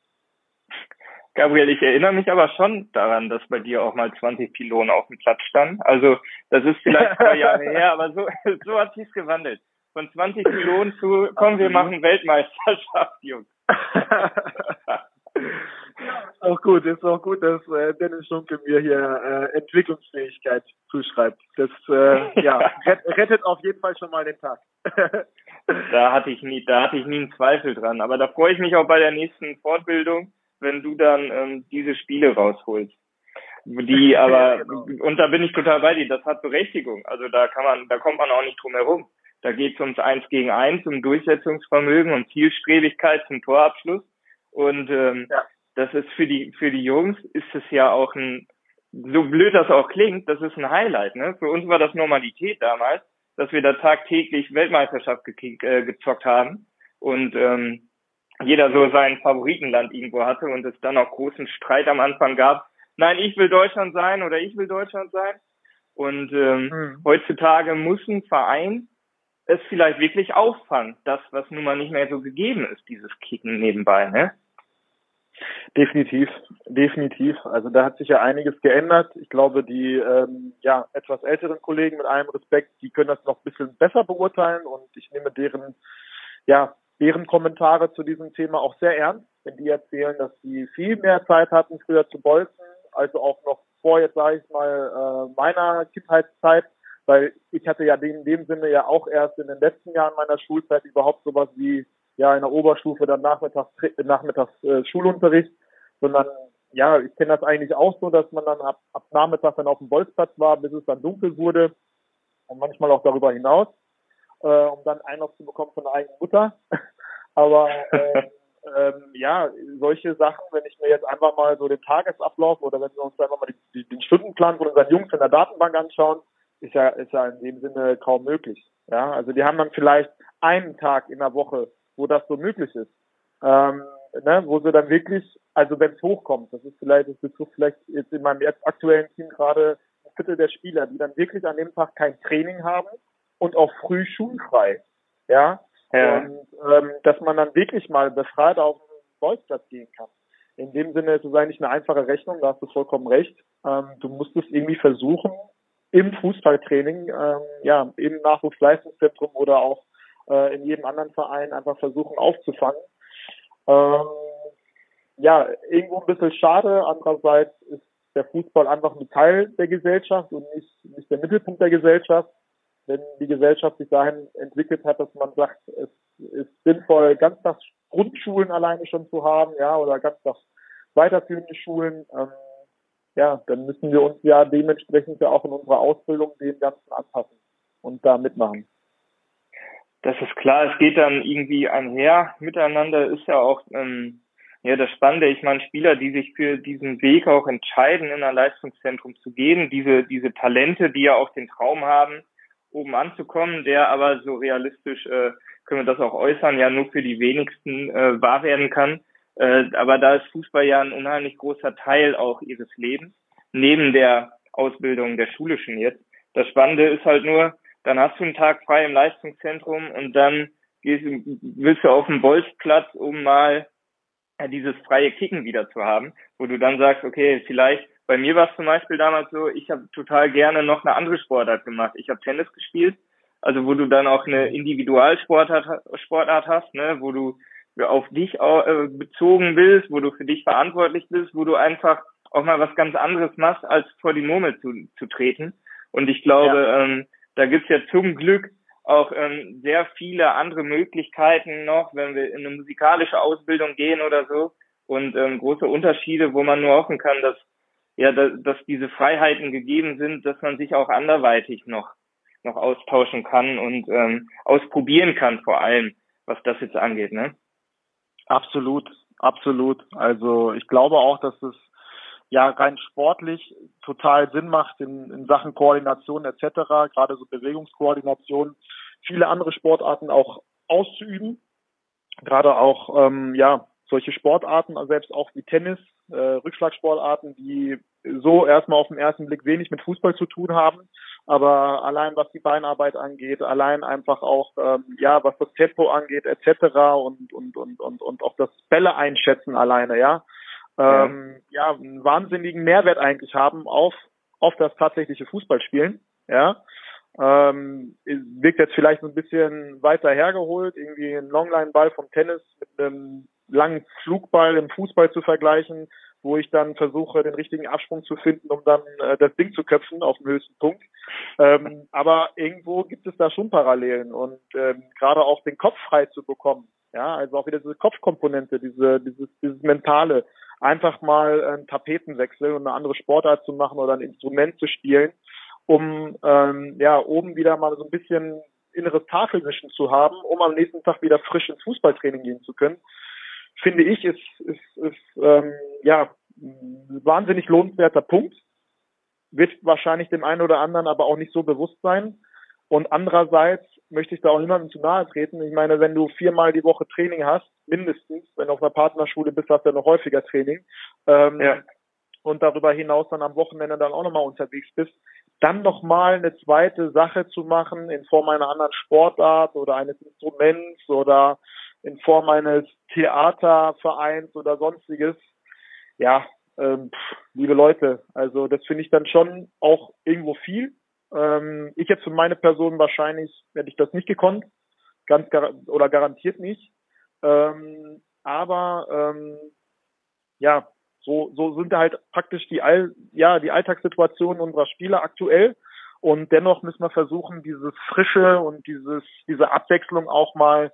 B: Gabriel, ich erinnere mich aber schon daran, dass bei dir auch mal 20 Pylonen auf dem Platz standen. Also das ist vielleicht zwei Jahre her, aber so, so hat sich's gewandelt von 20 Pilonen zu, komm, wir machen Weltmeisterschaft, Jungs.
C: auch gut, ist auch gut, dass äh, Dennis Schunke mir hier äh, Entwicklungsfähigkeit zuschreibt. Das äh, ja, rettet auf jeden Fall schon mal den Tag.
B: da hatte ich nie, da hatte ich nie einen Zweifel dran. Aber da freue ich mich auch bei der nächsten Fortbildung, wenn du dann ähm, diese Spiele rausholst. Die aber, ja, genau. und da bin ich total bei dir, das hat Berechtigung. Also da kann man, da kommt man auch nicht drum herum. Da geht es ums Eins gegen Eins, um Durchsetzungsvermögen, um Zielstrebigkeit zum Torabschluss. Und ähm, ja. Das ist für die für die Jungs ist es ja auch ein, so blöd das auch klingt, das ist ein Highlight. Ne? Für uns war das Normalität damals, dass wir da tagtäglich Weltmeisterschaft ge äh, gezockt haben und ähm, jeder so sein Favoritenland irgendwo hatte und es dann auch großen Streit am Anfang gab. Nein, ich will Deutschland sein oder ich will Deutschland sein. Und ähm, mhm. heutzutage muss ein Verein es vielleicht wirklich auffangen, das, was nun mal nicht mehr so gegeben ist, dieses Kicken nebenbei, ne?
C: Definitiv, definitiv. Also da hat sich ja einiges geändert. Ich glaube, die ähm, ja etwas älteren Kollegen mit allem Respekt, die können das noch ein bisschen besser beurteilen und ich nehme deren ja deren Kommentare zu diesem Thema auch sehr ernst, wenn die erzählen, dass sie viel mehr Zeit hatten früher zu bolzen, also auch noch vor jetzt sage ich mal äh, meiner Kindheitszeit weil ich hatte ja in dem Sinne ja auch erst in den letzten Jahren meiner Schulzeit überhaupt sowas wie ja in der Oberstufe dann nachmittags nachmittags äh, Schulunterricht, sondern ja, ich kenne das eigentlich auch so, dass man dann ab, ab Nachmittag dann auf dem Bolzplatz war, bis es dann dunkel wurde und manchmal auch darüber hinaus, äh, um dann noch zu bekommen von der eigenen Mutter. Aber äh, ähm, ja, solche Sachen, wenn ich mir jetzt einfach mal so den Tagesablauf oder wenn wir uns einfach mal die, die, den Stundenplan von unseren Jungs in der Datenbank anschauen, ist ja, ist ja in dem Sinne kaum möglich. Ja, also die haben dann vielleicht einen Tag in der Woche, wo das so möglich ist. Ähm, ne, wo sie dann wirklich, also wenn es hochkommt, das ist vielleicht, das betrifft vielleicht jetzt in meinem jetzt aktuellen Team gerade ein Viertel der Spieler, die dann wirklich an dem Tag kein Training haben und auch früh schulfrei. Ja. ja. Und ähm, dass man dann wirklich mal befreit auf den Bolzplatz gehen kann. In dem Sinne ist es eigentlich eine einfache Rechnung, da hast du vollkommen recht. Ähm, du musst es irgendwie versuchen, im Fußballtraining, ähm, ja, im Nachwuchsleistungszentrum oder auch äh, in jedem anderen Verein einfach versuchen aufzufangen. Ähm, ja, irgendwo ein bisschen schade. Andererseits ist der Fußball einfach ein Teil der Gesellschaft und nicht, nicht der Mittelpunkt der Gesellschaft. Wenn die Gesellschaft sich dahin entwickelt hat, dass man sagt, es ist sinnvoll, Ganztagsgrundschulen alleine schon zu haben, ja, oder Ganztags weiterführende Schulen, ähm, ja, dann müssen wir uns ja dementsprechend ja auch in unserer Ausbildung dem Ganzen anpassen und da mitmachen.
B: Das ist klar, es geht dann irgendwie einher miteinander, ist ja auch ähm, ja das Spannende. Ich meine, Spieler, die sich für diesen Weg auch entscheiden, in ein Leistungszentrum zu gehen, diese, diese Talente, die ja auch den Traum haben, oben anzukommen, der aber so realistisch, äh, können wir das auch äußern, ja nur für die wenigsten äh, wahr werden kann. Äh, aber da ist Fußball ja ein unheimlich großer Teil auch ihres Lebens, neben der Ausbildung der schulischen jetzt. Das Spannende ist halt nur, dann hast du einen Tag frei im Leistungszentrum und dann gehst, willst du auf den Bolzplatz, um mal dieses freie Kicken wieder zu haben, wo du dann sagst, okay, vielleicht, bei mir war es zum Beispiel damals so, ich habe total gerne noch eine andere Sportart gemacht. Ich habe Tennis gespielt, also wo du dann auch eine Individualsportart Sportart hast, ne, wo du auf dich äh, bezogen bist, wo du für dich verantwortlich bist, wo du einfach auch mal was ganz anderes machst, als vor die Murmel zu, zu treten. Und ich glaube, ja. ähm, da gibt's ja zum Glück auch ähm, sehr viele andere Möglichkeiten noch, wenn wir in eine musikalische Ausbildung gehen oder so. Und ähm, große Unterschiede, wo man nur hoffen kann, dass ja, dass, dass diese Freiheiten gegeben sind, dass man sich auch anderweitig noch noch austauschen kann und ähm, ausprobieren kann, vor allem, was das jetzt angeht, ne?
C: Absolut, absolut. Also ich glaube auch, dass es ja rein sportlich total Sinn macht in, in Sachen Koordination etc., gerade so Bewegungskoordination, viele andere Sportarten auch auszuüben. Gerade auch ähm, ja solche Sportarten, also selbst auch wie Tennis, äh, Rückschlagsportarten, die so erstmal auf den ersten Blick wenig mit Fußball zu tun haben, aber allein was die Beinarbeit angeht, allein einfach auch ähm, ja was das Tempo angeht etc. und und und und und auch das Bälle einschätzen alleine, ja, ähm, ja. ja einen wahnsinnigen Mehrwert eigentlich haben auf auf das tatsächliche Fußballspielen, ja. Ähm, wirkt jetzt vielleicht ein bisschen weiter hergeholt, irgendwie ein Longline-Ball vom Tennis mit einem langen Flugball im Fußball zu vergleichen, wo ich dann versuche, den richtigen Absprung zu finden, um dann äh, das Ding zu köpfen auf dem höchsten Punkt. Ähm, aber irgendwo gibt es da schon Parallelen und ähm, gerade auch den Kopf frei zu bekommen. Ja, also auch wieder diese Kopfkomponente, diese, dieses, dieses mentale, einfach mal einen Tapetenwechsel und eine andere Sportart zu machen oder ein Instrument zu spielen, um ähm, ja oben wieder mal so ein bisschen inneres Tafelwischen zu haben, um am nächsten Tag wieder frisch ins Fußballtraining gehen zu können finde ich, ist, ist, ist ähm, ja wahnsinnig lohnenswerter Punkt. Wird wahrscheinlich dem einen oder anderen aber auch nicht so bewusst sein. Und andererseits möchte ich da auch niemandem zu nahe treten. Ich meine, wenn du viermal die Woche Training hast, mindestens, wenn du auf einer Partnerschule bist, hast du ja noch häufiger Training. Ähm, ja. Und darüber hinaus dann am Wochenende dann auch nochmal unterwegs bist, dann nochmal eine zweite Sache zu machen in Form einer anderen Sportart oder eines Instruments oder in Form eines Theatervereins oder sonstiges. Ja, ähm, pff, liebe Leute, also das finde ich dann schon auch irgendwo viel. Ähm, ich jetzt für meine Person wahrscheinlich hätte ich das nicht gekonnt, ganz gar oder garantiert nicht. Ähm, aber ähm, ja, so, so sind halt praktisch die All, ja, die Alltagssituationen unserer Spieler aktuell. Und dennoch müssen wir versuchen, dieses Frische und dieses, diese Abwechslung auch mal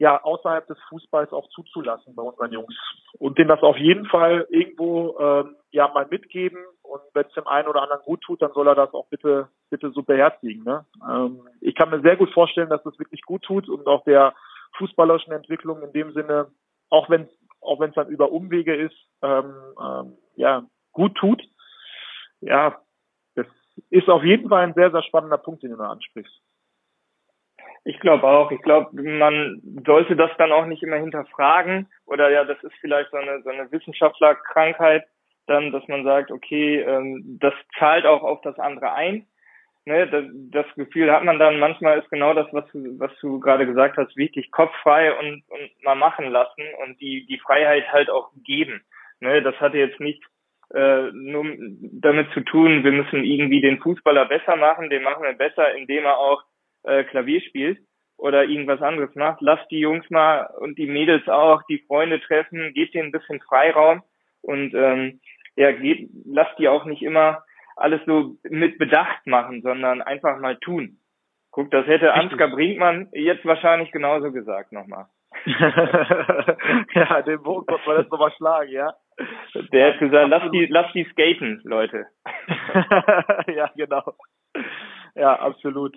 C: ja außerhalb des Fußballs auch zuzulassen bei unseren Jungs und denen das auf jeden Fall irgendwo ähm, ja mal mitgeben und wenn es dem einen oder anderen gut tut, dann soll er das auch bitte bitte so beherzigen. Ne? Ähm, ich kann mir sehr gut vorstellen, dass das wirklich gut tut und auch der fußballerischen Entwicklung in dem Sinne, auch wenn auch wenn es dann über Umwege ist, ähm, ähm, ja gut tut. Ja, das ist auf jeden Fall ein sehr sehr spannender Punkt, den du da ansprichst.
B: Ich glaube auch. Ich glaube, man sollte das dann auch nicht immer hinterfragen. Oder ja, das ist vielleicht so eine, so eine Wissenschaftlerkrankheit, dann, dass man sagt, okay, ähm, das zahlt auch auf das andere ein. Ne, das, das Gefühl hat man dann, manchmal ist genau das, was du, was du gerade gesagt hast, wichtig, kopffrei und, und mal machen lassen und die, die Freiheit halt auch geben. Ne, das hatte jetzt nicht äh, nur damit zu tun, wir müssen irgendwie den Fußballer besser machen, den machen wir besser, indem er auch äh, Klavier spielt oder irgendwas anderes macht. Lasst die Jungs mal und die Mädels auch, die Freunde treffen, gebt denen ein bisschen Freiraum und ähm, ja, geht, lasst die auch nicht immer alles so mit Bedacht machen, sondern einfach mal tun. Guck, das hätte Ansgar Brinkmann jetzt wahrscheinlich genauso gesagt nochmal.
C: ja, den Bogen konnte man jetzt nochmal schlagen, ja.
B: Der hat gesagt, lass die, lass die skaten, Leute.
C: ja, genau. Ja, absolut.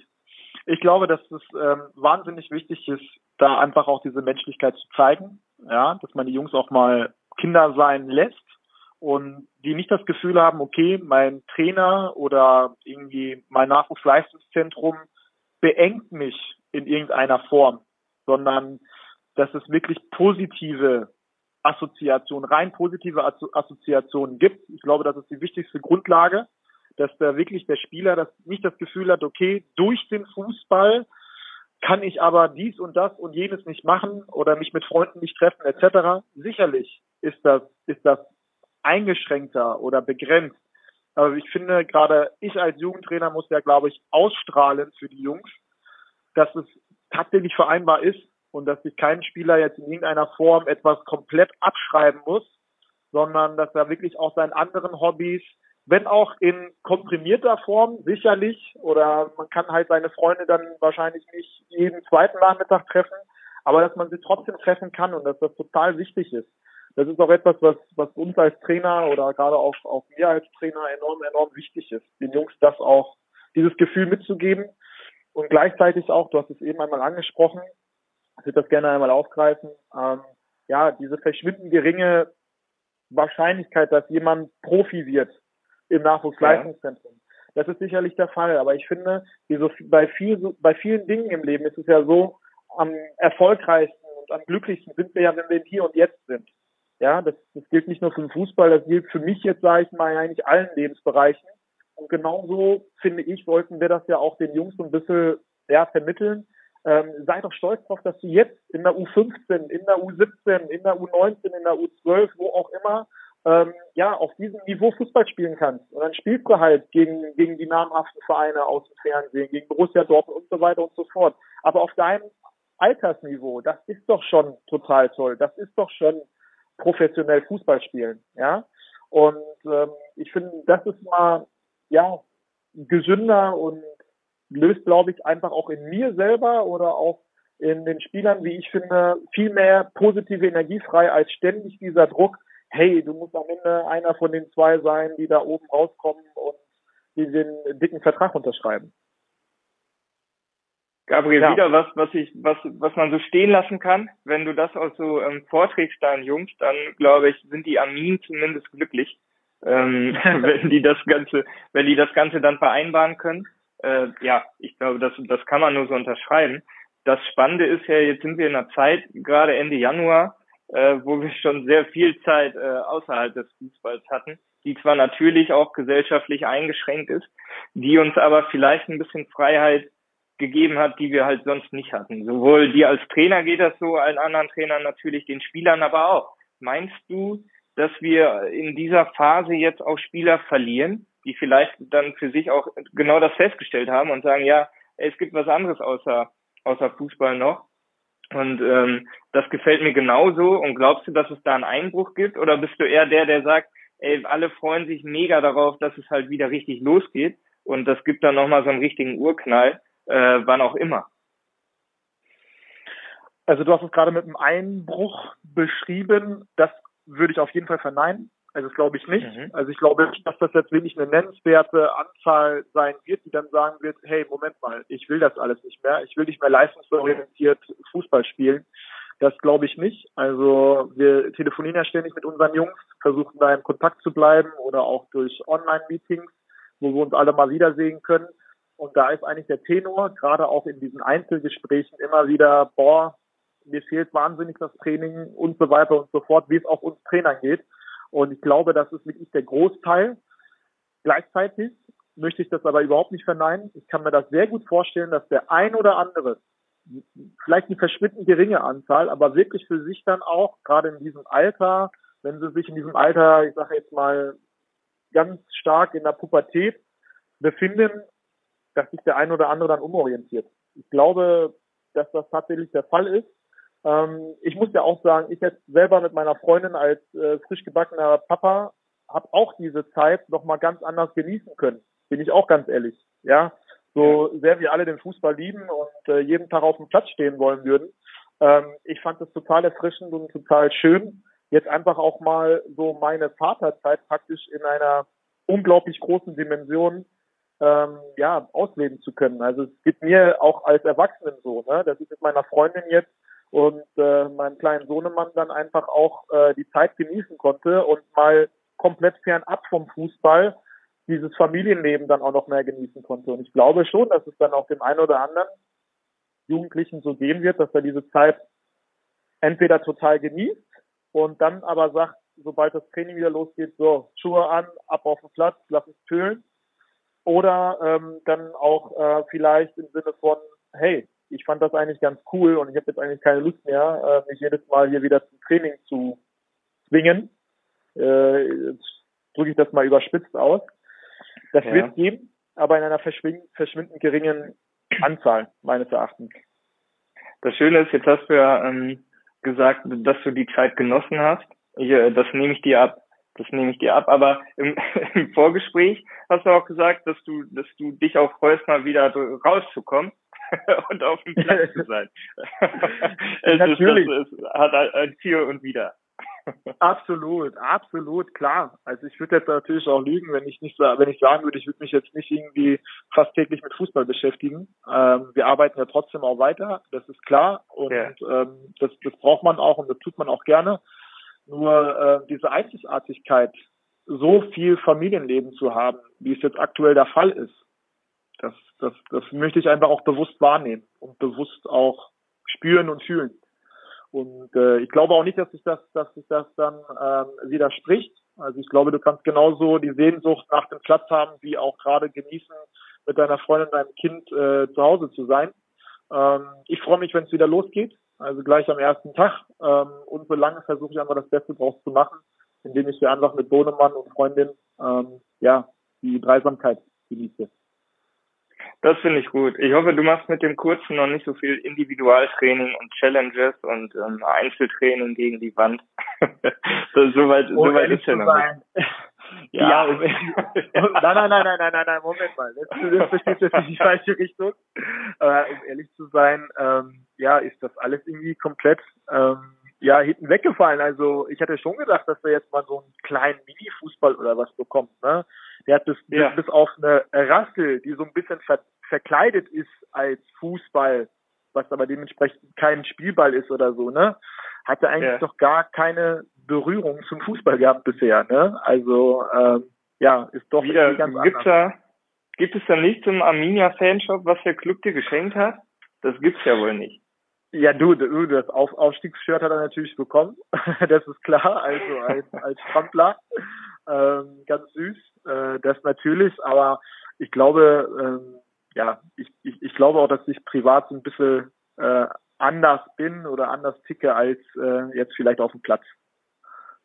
C: Ich glaube, dass es ähm, wahnsinnig wichtig ist, da einfach auch diese Menschlichkeit zu zeigen, ja, dass man die Jungs auch mal Kinder sein lässt und die nicht das Gefühl haben, okay, mein Trainer oder irgendwie mein Nachwuchsleistungszentrum beengt mich in irgendeiner Form, sondern dass es wirklich positive Assoziationen, rein positive Assoziationen gibt. Ich glaube, das ist die wichtigste Grundlage, dass da wirklich der Spieler das nicht das Gefühl hat, okay, durch den Fußball kann ich aber dies und das und jenes nicht machen oder mich mit Freunden nicht treffen etc. Sicherlich ist das ist das eingeschränkter oder begrenzt. Aber ich finde, gerade ich als Jugendtrainer muss ja, glaube ich, ausstrahlen für die Jungs, dass es tatsächlich vereinbar ist und dass sich kein Spieler jetzt in irgendeiner Form etwas komplett abschreiben muss, sondern dass er wirklich auch seinen anderen Hobbys, wenn auch in komprimierter Form, sicherlich, oder man kann halt seine Freunde dann wahrscheinlich nicht jeden zweiten Nachmittag treffen, aber dass man sie trotzdem treffen kann und dass das total wichtig ist. Das ist auch etwas, was, was uns als Trainer oder gerade auch, auch mir als Trainer enorm, enorm wichtig ist, den Jungs das auch, dieses Gefühl mitzugeben und gleichzeitig auch, du hast es eben einmal angesprochen, ich würde das gerne einmal aufgreifen. Ähm, ja, diese verschwindend geringe Wahrscheinlichkeit, dass jemand Profi wird im Nachwuchsleistungszentrum. Das ist sicherlich der Fall, aber ich finde, wie so bei, viel, bei vielen Dingen im Leben ist es ja so, am erfolgreichsten und am glücklichsten sind wir ja, wenn wir Hier und Jetzt sind. Ja, das, das gilt nicht nur für den Fußball, das gilt für mich jetzt, sage ich mal, eigentlich allen Lebensbereichen. Und genauso, finde ich, sollten wir das ja auch den Jungs so ein bisschen ja, vermitteln, ähm, sei doch stolz darauf, dass du jetzt in der U15, in der U17, in der U19, in der U12, wo auch immer, ähm, ja, auf diesem Niveau Fußball spielen kannst. Und dann spielst du halt gegen, gegen die namhaften Vereine aus dem Fernsehen, gegen Borussia Dortmund und so weiter und so fort. Aber auf deinem Altersniveau, das ist doch schon total toll. Das ist doch schon professionell Fußball spielen, ja. Und ähm, ich finde, das ist mal ja gesünder und löst, glaube ich, einfach auch in mir selber oder auch in den Spielern, wie ich finde, viel mehr positive Energie frei als ständig dieser Druck, hey, du musst am Ende einer von den zwei sein, die da oben rauskommen und die den dicken Vertrag unterschreiben.
B: Gabriel, ja. wieder was, was ich, was, was man so stehen lassen kann. Wenn du das auch so ähm, vorträgst deinen Jungs, dann glaube ich, sind die Armin zumindest glücklich, ähm, wenn die das Ganze, wenn die das Ganze dann vereinbaren können äh, ja, ich glaube, das, das kann man nur so unterschreiben. Das Spannende ist ja, jetzt sind wir in einer Zeit, gerade Ende Januar, äh, wo wir schon sehr viel Zeit äh, außerhalb des Fußballs hatten, die zwar natürlich auch gesellschaftlich eingeschränkt ist, die uns aber vielleicht ein bisschen Freiheit gegeben hat, die wir halt sonst nicht hatten. Sowohl dir als Trainer geht das so, allen anderen Trainern natürlich, den Spielern aber auch. Meinst du, dass wir in dieser Phase jetzt auch Spieler verlieren, die vielleicht dann für sich auch genau das festgestellt haben und sagen, ja, es gibt was anderes außer, außer Fußball noch. Und ähm, das gefällt mir genauso. Und glaubst du, dass es da einen Einbruch gibt? Oder bist du eher der, der sagt, ey, alle freuen sich mega darauf, dass es halt wieder richtig losgeht und das gibt dann nochmal so einen richtigen Urknall, äh, wann auch immer?
C: Also du hast es gerade mit einem Einbruch beschrieben. Das würde ich auf jeden Fall verneinen. Also das glaube ich nicht. Mhm. Also ich glaube nicht, dass das jetzt wirklich eine nennenswerte Anzahl sein wird, die dann sagen wird, hey, Moment mal, ich will das alles nicht mehr. Ich will nicht mehr leistungsorientiert Fußball spielen. Das glaube ich nicht. Also wir telefonieren ja ständig mit unseren Jungs, versuchen da im Kontakt zu bleiben oder auch durch Online-Meetings, wo wir uns alle mal wiedersehen können. Und da ist eigentlich der Tenor, gerade auch in diesen Einzelgesprächen immer wieder, boah, mir fehlt wahnsinnig das Training und so weiter und so fort, wie es auch uns Trainern geht. Und ich glaube, das ist wirklich der Großteil. Gleichzeitig möchte ich das aber überhaupt nicht verneinen. Ich kann mir das sehr gut vorstellen, dass der ein oder andere, vielleicht eine verschwindend geringe Anzahl, aber wirklich für sich dann auch, gerade in diesem Alter, wenn sie sich in diesem Alter, ich sage jetzt mal, ganz stark in der Pubertät befinden, dass sich der ein oder andere dann umorientiert. Ich glaube, dass das tatsächlich der Fall ist. Ähm, ich muss ja auch sagen, ich jetzt selber mit meiner Freundin als äh, frisch gebackener Papa habe auch diese Zeit nochmal ganz anders genießen können. Bin ich auch ganz ehrlich. Ja, so ja. sehr wir alle den Fußball lieben und äh, jeden Tag auf dem Platz stehen wollen würden. Ähm, ich fand es total erfrischend und total schön, jetzt einfach auch mal so meine Vaterzeit praktisch in einer unglaublich großen Dimension ähm, ja ausleben zu können. Also es geht mir auch als Erwachsenen so, ne? dass ich mit meiner Freundin jetzt und äh, meinem kleinen Sohnemann dann einfach auch äh, die Zeit genießen konnte und mal komplett fernab vom Fußball dieses Familienleben dann auch noch mehr genießen konnte. Und ich glaube schon, dass es dann auch dem einen oder anderen Jugendlichen so gehen wird, dass er diese Zeit entweder total genießt und dann aber sagt, sobald das Training wieder losgeht, so Schuhe an, ab auf den Platz, lass es fühlen. Oder ähm, dann auch äh, vielleicht im Sinne von, hey, ich fand das eigentlich ganz cool und ich habe jetzt eigentlich keine Lust mehr, äh, mich jedes Mal hier wieder zum Training zu zwingen. Äh, jetzt drücke ich das mal überspitzt aus. Das ja. wird geben, aber in einer verschwind verschwindend geringen Anzahl, meines Erachtens.
B: Das Schöne ist, jetzt hast du ja ähm, gesagt, dass du die Zeit genossen hast. Ich, äh, das nehme ich dir ab. Das nehme ich dir ab. Aber im, im Vorgespräch hast du auch gesagt, dass du, dass du dich auch freust, mal wieder rauszukommen und auf dem Platz zu sein. es Natürlich. Ist, das, es hat ein Tier und wieder
C: absolut, absolut, klar. Also ich würde jetzt natürlich auch lügen, wenn ich nicht wenn ich sagen würde, ich würde mich jetzt nicht irgendwie fast täglich mit Fußball beschäftigen. Ähm, wir arbeiten ja trotzdem auch weiter, das ist klar. Und ja. ähm, das, das braucht man auch und das tut man auch gerne. Nur äh, diese Einzigartigkeit, so viel Familienleben zu haben, wie es jetzt aktuell der Fall ist, das, das, das möchte ich einfach auch bewusst wahrnehmen und bewusst auch spüren und fühlen. Und äh, ich glaube auch nicht, dass sich das, dass sich das dann ähm, widerspricht. Also ich glaube, du kannst genauso die Sehnsucht nach dem Platz haben, wie auch gerade genießen, mit deiner Freundin, deinem Kind äh, zu Hause zu sein. Ähm, ich freue mich, wenn es wieder losgeht, also gleich am ersten Tag. Ähm, und solange versuche ich einfach das Beste draus zu machen, indem ich hier einfach mit Bohnemann und Freundin ähm, ja die Dreisamkeit genieße.
B: Das finde ich gut. Ich hoffe, du machst mit dem kurzen noch nicht so viel Individualtraining und Challenges und ähm, Einzeltraining gegen die Wand. so, soweit
C: oh, so weit ist ja noch nicht. Ja, ja um, nein, nein, nein, nein, nein, nein, nein, Moment mal. Das, das verstehst jetzt nicht die falsche Richtung. Aber um ehrlich zu sein, ähm, ja, ist das alles irgendwie komplett ähm, ja, hinten weggefallen. Also ich hatte schon gedacht, dass wir jetzt mal so einen kleinen Mini-Fußball oder was bekommen. Ne? Der hat bis, ja. bis auf eine Rassel, die so ein bisschen ver verkleidet ist als Fußball, was aber dementsprechend kein Spielball ist oder so, ne? Hatte eigentlich ja. doch gar keine Berührung zum Fußball gehabt bisher, ne? Also ähm, ja, ist doch
B: Wieder, ganz gibt's anders. Da, gibt es da nichts im Arminia-Fanshop, was der Club dir geschenkt hat? Das gibt's ja wohl nicht.
C: Ja, du, du das Auf Aufstiegsshirt hat er natürlich bekommen. das ist klar, also als, als Trampler. Ähm, ganz süß, äh, das natürlich, aber ich glaube, ähm, ja, ich, ich, ich glaube auch, dass ich privat so ein bisschen äh, anders bin oder anders ticke als äh, jetzt vielleicht auf dem Platz,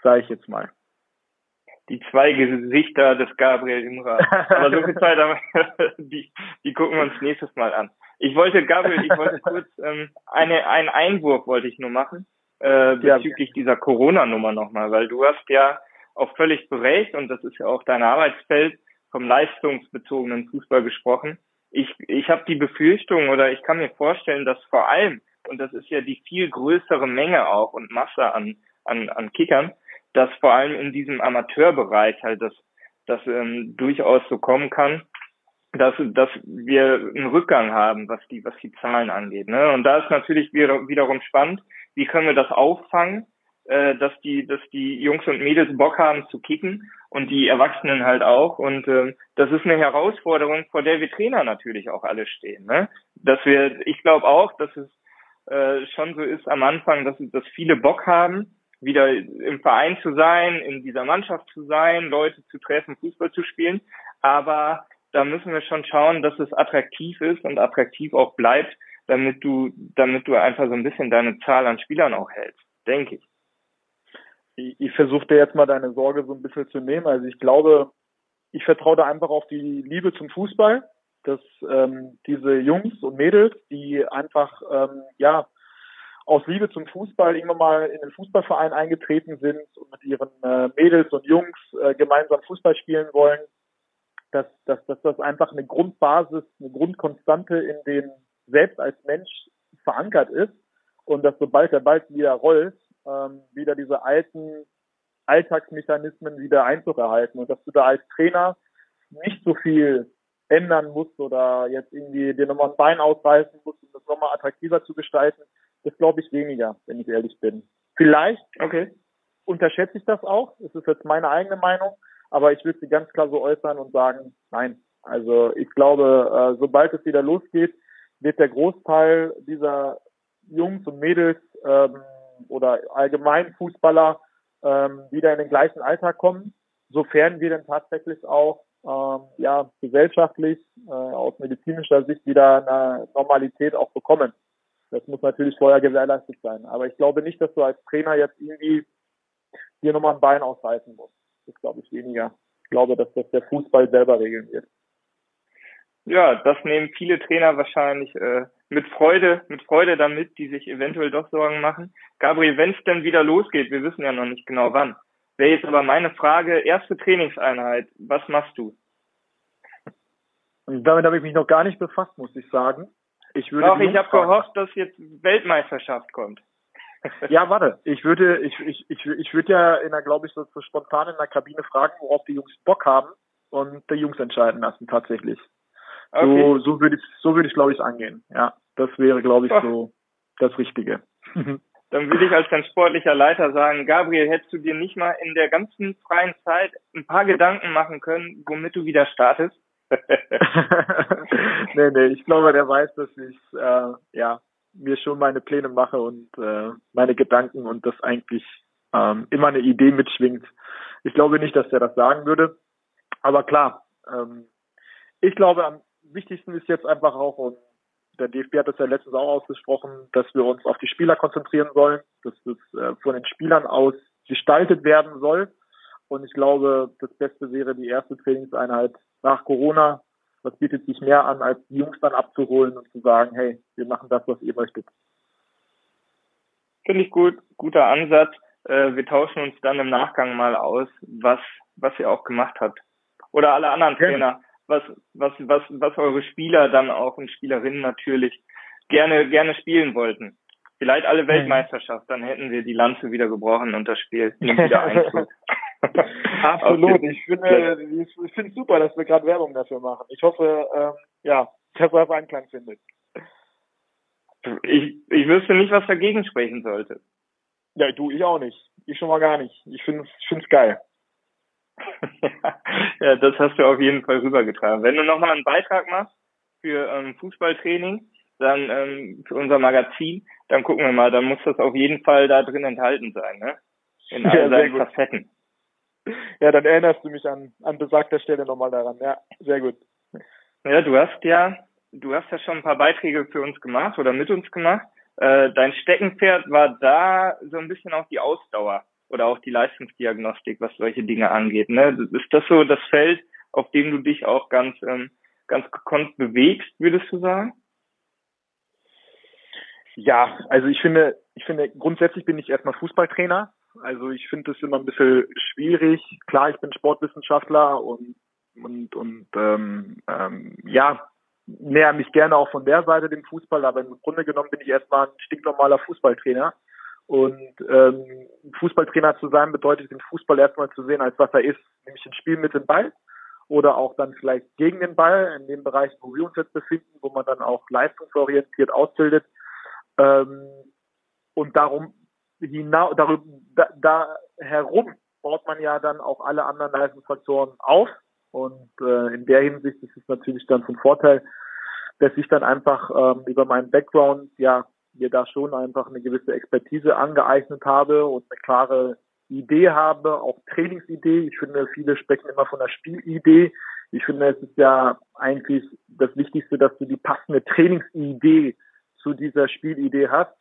C: sage ich jetzt mal.
B: Die zwei Gesichter des Gabriel Imra. Aber so viel Zeit haben wir, die, die gucken wir uns nächstes Mal an. Ich wollte, Gabriel, ich wollte kurz ähm, eine, einen Einwurf wollte ich nur machen äh, bezüglich ja. dieser Corona-Nummer nochmal, weil du hast ja auch völlig berecht und das ist ja auch dein Arbeitsfeld vom leistungsbezogenen Fußball gesprochen. Ich, ich habe die Befürchtung oder ich kann mir vorstellen, dass vor allem, und das ist ja die viel größere Menge auch und Masse an, an, an Kickern, dass vor allem in diesem Amateurbereich halt das, das ähm, durchaus so kommen kann, dass, dass wir einen Rückgang haben, was die, was die Zahlen angeht. Ne? Und da ist natürlich wieder, wiederum spannend, wie können wir das auffangen, äh, dass die, dass die Jungs und Mädels Bock haben zu kicken und die Erwachsenen halt auch. Und äh, das ist eine Herausforderung, vor der wir Trainer natürlich auch alle stehen. Ne? Dass wir, ich glaube auch, dass es äh, schon so ist am Anfang, dass, dass viele Bock haben, wieder im Verein zu sein, in dieser Mannschaft zu sein, Leute zu treffen, Fußball zu spielen. Aber da müssen wir schon schauen, dass es attraktiv ist und attraktiv auch bleibt, damit du, damit du einfach so ein bisschen deine Zahl an Spielern auch hältst, denke ich.
C: Ich, ich versuche dir jetzt mal deine Sorge so ein bisschen zu nehmen. Also ich glaube, ich vertraue da einfach auf die Liebe zum Fußball dass ähm, diese Jungs und Mädels, die einfach ähm, ja aus Liebe zum Fußball irgendwann mal in den Fußballverein eingetreten sind und mit ihren äh, Mädels und Jungs äh, gemeinsam Fußball spielen wollen, dass, dass, dass das einfach eine Grundbasis, eine Grundkonstante in den selbst als Mensch verankert ist und dass sobald der Ball wieder rollt, ähm, wieder diese alten Alltagsmechanismen wieder Einzug erhalten und dass du da als Trainer nicht so viel ändern musst oder jetzt irgendwie dir nochmal ein Bein ausreißen musst, um das nochmal attraktiver zu gestalten, das glaube ich weniger, wenn ich ehrlich bin. Vielleicht okay. unterschätze ich das auch, das ist jetzt meine eigene Meinung, aber ich würde sie ganz klar so äußern und sagen, nein. Also ich glaube, äh, sobald es wieder losgeht, wird der Großteil dieser Jungs und Mädels ähm, oder allgemein Fußballer ähm, wieder in den gleichen Alltag kommen, sofern wir dann tatsächlich auch ähm, ja gesellschaftlich äh, aus medizinischer Sicht wieder eine Normalität auch bekommen. Das muss natürlich vorher gewährleistet sein. Aber ich glaube nicht, dass du als Trainer jetzt irgendwie dir nochmal ein Bein ausreißen musst. Das glaube ich weniger. Ich glaube, dass das der Fußball selber regeln wird.
B: Ja, das nehmen viele Trainer wahrscheinlich äh, mit Freude, mit Freude damit, die sich eventuell doch Sorgen machen. Gabriel, wenn es denn wieder losgeht, wir wissen ja noch nicht genau wann. Wäre jetzt aber meine Frage, erste Trainingseinheit, was machst du?
C: Und damit habe ich mich noch gar nicht befasst, muss ich sagen.
B: Ich würde Doch, ich habe gehofft, dass jetzt Weltmeisterschaft kommt.
C: ja, warte. Ich würde, ich, ich, ich, ich würde ja in der, glaube ich, so, so spontan in der Kabine fragen, worauf die Jungs Bock haben und die Jungs entscheiden lassen, tatsächlich. Okay. So, so würde ich, so würde ich, glaube ich, angehen. Ja, das wäre, glaube ich, so das Richtige.
B: Dann würde ich als dein sportlicher Leiter sagen, Gabriel, hättest du dir nicht mal in der ganzen freien Zeit ein paar Gedanken machen können, womit du wieder startest?
C: nee, nee, ich glaube, der weiß, dass ich äh, ja mir schon meine Pläne mache und äh, meine Gedanken und das eigentlich ähm, immer eine Idee mitschwingt. Ich glaube nicht, dass der das sagen würde. Aber klar, ähm, ich glaube, am wichtigsten ist jetzt einfach auch, und der DFB hat das ja letztens auch ausgesprochen, dass wir uns auf die Spieler konzentrieren sollen, dass das äh, von den Spielern aus gestaltet werden soll. Und ich glaube, das Beste wäre die erste Trainingseinheit nach Corona. Was bietet sich mehr an, als die Jungs dann abzuholen und zu sagen, hey, wir machen das, was ihr möchtet.
B: Finde ich gut, guter Ansatz. Äh, wir tauschen uns dann im Nachgang mal aus, was, was ihr auch gemacht habt. Oder alle anderen Trainer, was, was, was, was eure Spieler dann auch und Spielerinnen natürlich gerne, gerne spielen wollten. Vielleicht alle Weltmeisterschaft, dann hätten wir die Lanze wieder gebrochen und das Spiel nimmt wieder Einzug.
C: Absolut. Ich finde, ich finde super, dass wir gerade Werbung dafür machen. Ich hoffe, ähm, ja, dass er Einklang findet.
B: Ich, ich wüsste nicht, was dagegen sprechen sollte.
C: Ja, du, ich auch nicht. Ich schon mal gar nicht. Ich finde es geil.
B: Ja, das hast du auf jeden Fall rübergetragen. Wenn du nochmal einen Beitrag machst für ähm, Fußballtraining, dann ähm, für unser Magazin, dann gucken wir mal, dann muss das auf jeden Fall da drin enthalten sein, ne? In all ja, seinen Facetten.
C: Ja, dann erinnerst du mich an, an besagter Stelle nochmal daran. Ja, sehr gut.
B: Ja, du hast ja, du hast ja schon ein paar Beiträge für uns gemacht oder mit uns gemacht. Äh, dein Steckenpferd war da so ein bisschen auch die Ausdauer oder auch die Leistungsdiagnostik, was solche Dinge angeht. Ne? Ist das so das Feld, auf dem du dich auch ganz, ähm, ganz gekonnt bewegst, würdest du sagen?
C: Ja, also ich finde, ich finde, grundsätzlich bin ich erstmal Fußballtrainer. Also ich finde das immer ein bisschen schwierig. Klar, ich bin Sportwissenschaftler und und und ähm, ähm, ja, näher mich gerne auch von der Seite dem Fußball, aber im Grunde genommen bin ich erstmal ein stinknormaler Fußballtrainer. Und ähm, Fußballtrainer zu sein bedeutet den Fußball erstmal zu sehen, als was er ist, nämlich ein Spiel mit dem Ball oder auch dann vielleicht gegen den Ball in dem Bereich, wo wir uns jetzt befinden, wo man dann auch leistungsorientiert ausbildet. Ähm, und darum hinaus, darüber, da, da herum baut man ja dann auch alle anderen Leistungsfaktoren auf. Und äh, in der Hinsicht ist es natürlich dann von Vorteil, dass ich dann einfach ähm, über meinen Background ja mir da schon einfach eine gewisse Expertise angeeignet habe und eine klare Idee habe, auch Trainingsidee. Ich finde, viele sprechen immer von der Spielidee. Ich finde, es ist ja eigentlich das Wichtigste, dass du die passende Trainingsidee zu dieser Spielidee hast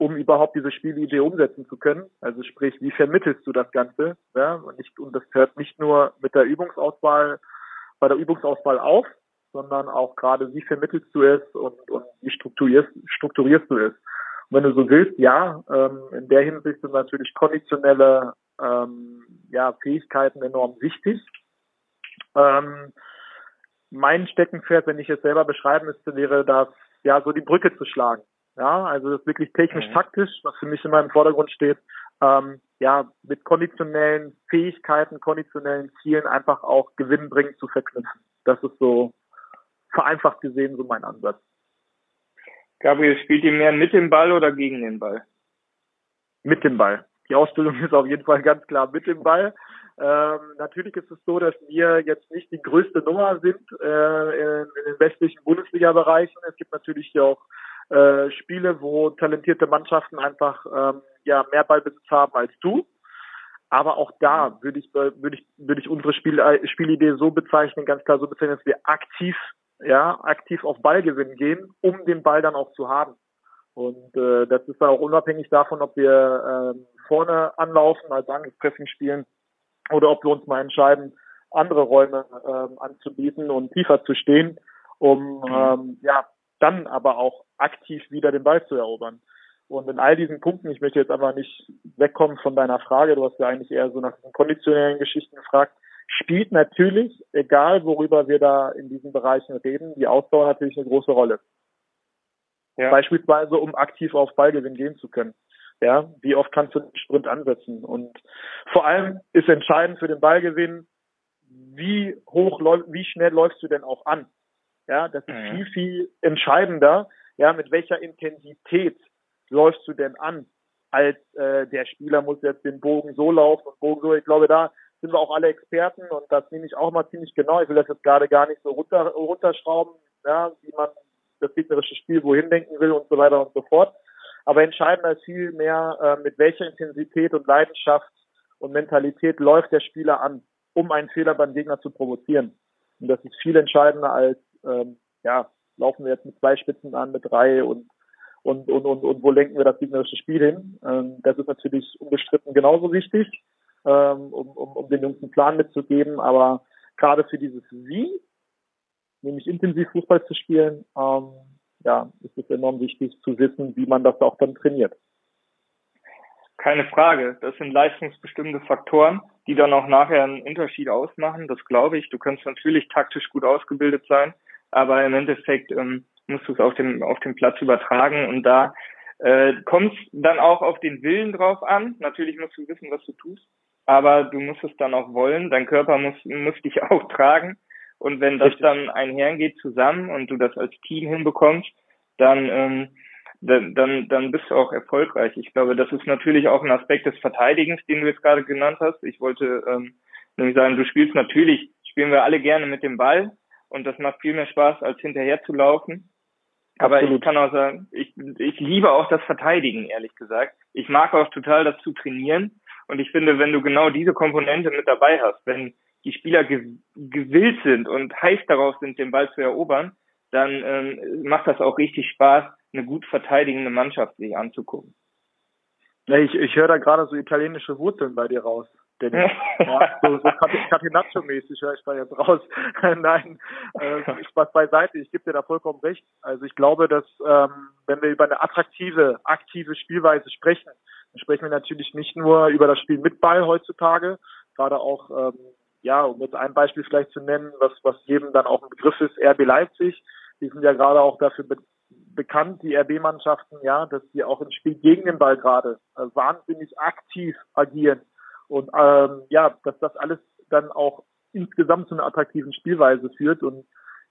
C: um überhaupt diese Spielidee umsetzen zu können. Also sprich, wie vermittelst du das Ganze? Ja? Und, nicht, und das hört nicht nur mit der Übungsauswahl, bei der Übungsauswahl auf, sondern auch gerade, wie vermittelst du es und, und wie strukturierst, strukturierst du es. Und wenn du so willst, ja, ähm, in der Hinsicht sind natürlich konditionelle ähm, ja, Fähigkeiten enorm wichtig. Ähm, mein Steckenpferd, wenn ich es selber beschreiben müsste, wäre das, ja, so die Brücke zu schlagen. Ja, also das wirklich technisch-taktisch, mhm. was für mich immer im Vordergrund steht, ähm, ja, mit konditionellen Fähigkeiten, konditionellen Zielen einfach auch gewinnbringend zu verknüpfen. Das ist so vereinfacht gesehen so mein Ansatz.
B: Gabriel, spielt ihr mehr mit dem Ball oder gegen den Ball?
C: Mit dem Ball. Die Ausbildung ist auf jeden Fall ganz klar mit dem Ball. Ähm, natürlich ist es so, dass wir jetzt nicht die größte Nummer sind äh, in, in den westlichen Bundesliga-Bereichen. Es gibt natürlich auch äh, Spiele, wo talentierte Mannschaften einfach ähm, ja mehr Ballbesitz haben als du. Aber auch da würde ich würde ich würde ich unsere Spiel, äh, Spielidee so bezeichnen, ganz klar so bezeichnen, dass wir aktiv ja aktiv auf Ballgewinn gehen, um den Ball dann auch zu haben. Und äh, das ist auch unabhängig davon, ob wir äh, vorne anlaufen, als Angriffspressing spielen oder ob wir uns mal entscheiden, andere Räume ähm, anzubieten und tiefer zu stehen, um ähm, ja dann aber auch aktiv wieder den Ball zu erobern. Und in all diesen Punkten, ich möchte jetzt aber nicht wegkommen von deiner Frage, du hast ja eigentlich eher so nach diesen konditionellen Geschichten gefragt, spielt natürlich, egal worüber wir da in diesen Bereichen reden, die Ausdauer natürlich eine große Rolle. Ja. Beispielsweise, um aktiv auf Ballgewinn gehen zu können. Ja, wie oft kannst du den Sprint ansetzen? Und vor allem ist entscheidend für den Ballgewinn, wie hoch, wie schnell läufst du denn auch an? Ja, das ist mhm. viel, viel entscheidender. Ja, mit welcher Intensität läufst du denn an? Als äh, der Spieler muss jetzt den Bogen so laufen und Bogen so. Ich glaube, da sind wir auch alle Experten und das nehme ich auch mal ziemlich genau. Ich will das jetzt gerade gar nicht so runter, runterschrauben, ja, wie man das gegnerische Spiel wohin denken will und so weiter und so fort. Aber entscheidender ist viel mehr, äh, mit welcher Intensität und Leidenschaft und Mentalität läuft der Spieler an, um einen Fehler beim Gegner zu provozieren. Und das ist viel entscheidender als ähm, ja, laufen wir jetzt mit zwei Spitzen an, mit drei und und, und, und, und wo lenken wir das gegnerische Spiel hin? Ähm, das ist natürlich unbestritten genauso wichtig, ähm, um, um, um den Jungs einen Plan mitzugeben, aber gerade für dieses Wie, nämlich intensiv Fußball zu spielen, ähm, ja, ist es enorm wichtig zu wissen, wie man das auch dann trainiert.
B: Keine Frage. Das sind leistungsbestimmte Faktoren, die dann auch nachher einen Unterschied ausmachen. Das glaube ich. Du kannst natürlich taktisch gut ausgebildet sein aber im Endeffekt ähm, musst du es auf dem, auf dem Platz übertragen und da äh, kommt dann auch auf den Willen drauf an. Natürlich musst du wissen, was du tust, aber du musst es dann auch wollen. Dein Körper muss, muss dich auch tragen. Und wenn das dann einhergeht zusammen und du das als Team hinbekommst, dann, ähm, dann, dann, dann bist du auch erfolgreich. Ich glaube, das ist natürlich auch ein Aspekt des Verteidigens, den du jetzt gerade genannt hast. Ich wollte ähm, nämlich sagen, du spielst natürlich, spielen wir alle gerne mit dem Ball, und das macht viel mehr Spaß, als hinterher zu laufen. Aber Absolut. ich kann auch sagen, ich, ich liebe auch das Verteidigen, ehrlich gesagt. Ich mag auch total das zu trainieren. Und ich finde, wenn du genau diese Komponente mit dabei hast, wenn die Spieler gewillt sind und heiß darauf sind, den Ball zu erobern, dann ähm, macht das auch richtig Spaß, eine gut verteidigende Mannschaft sich anzugucken.
C: Ich, ich höre da gerade so italienische Wurzeln bei dir raus. Dennis. ja, so so Catenaccio-mäßig höre ich da jetzt raus. Nein, äh, Spaß beiseite. Ich gebe dir da vollkommen recht. Also ich glaube, dass ähm, wenn wir über eine attraktive, aktive Spielweise sprechen, dann sprechen wir natürlich nicht nur über das Spiel mit Ball heutzutage, gerade auch, ähm, ja, um jetzt ein Beispiel vielleicht zu nennen, was, was jedem dann auch ein Begriff ist, RB Leipzig. Die sind ja gerade auch dafür be bekannt, die RB-Mannschaften, ja, dass die auch im Spiel gegen den Ball gerade äh, wahnsinnig aktiv agieren und ähm, ja, dass das alles dann auch insgesamt zu einer attraktiven Spielweise führt. Und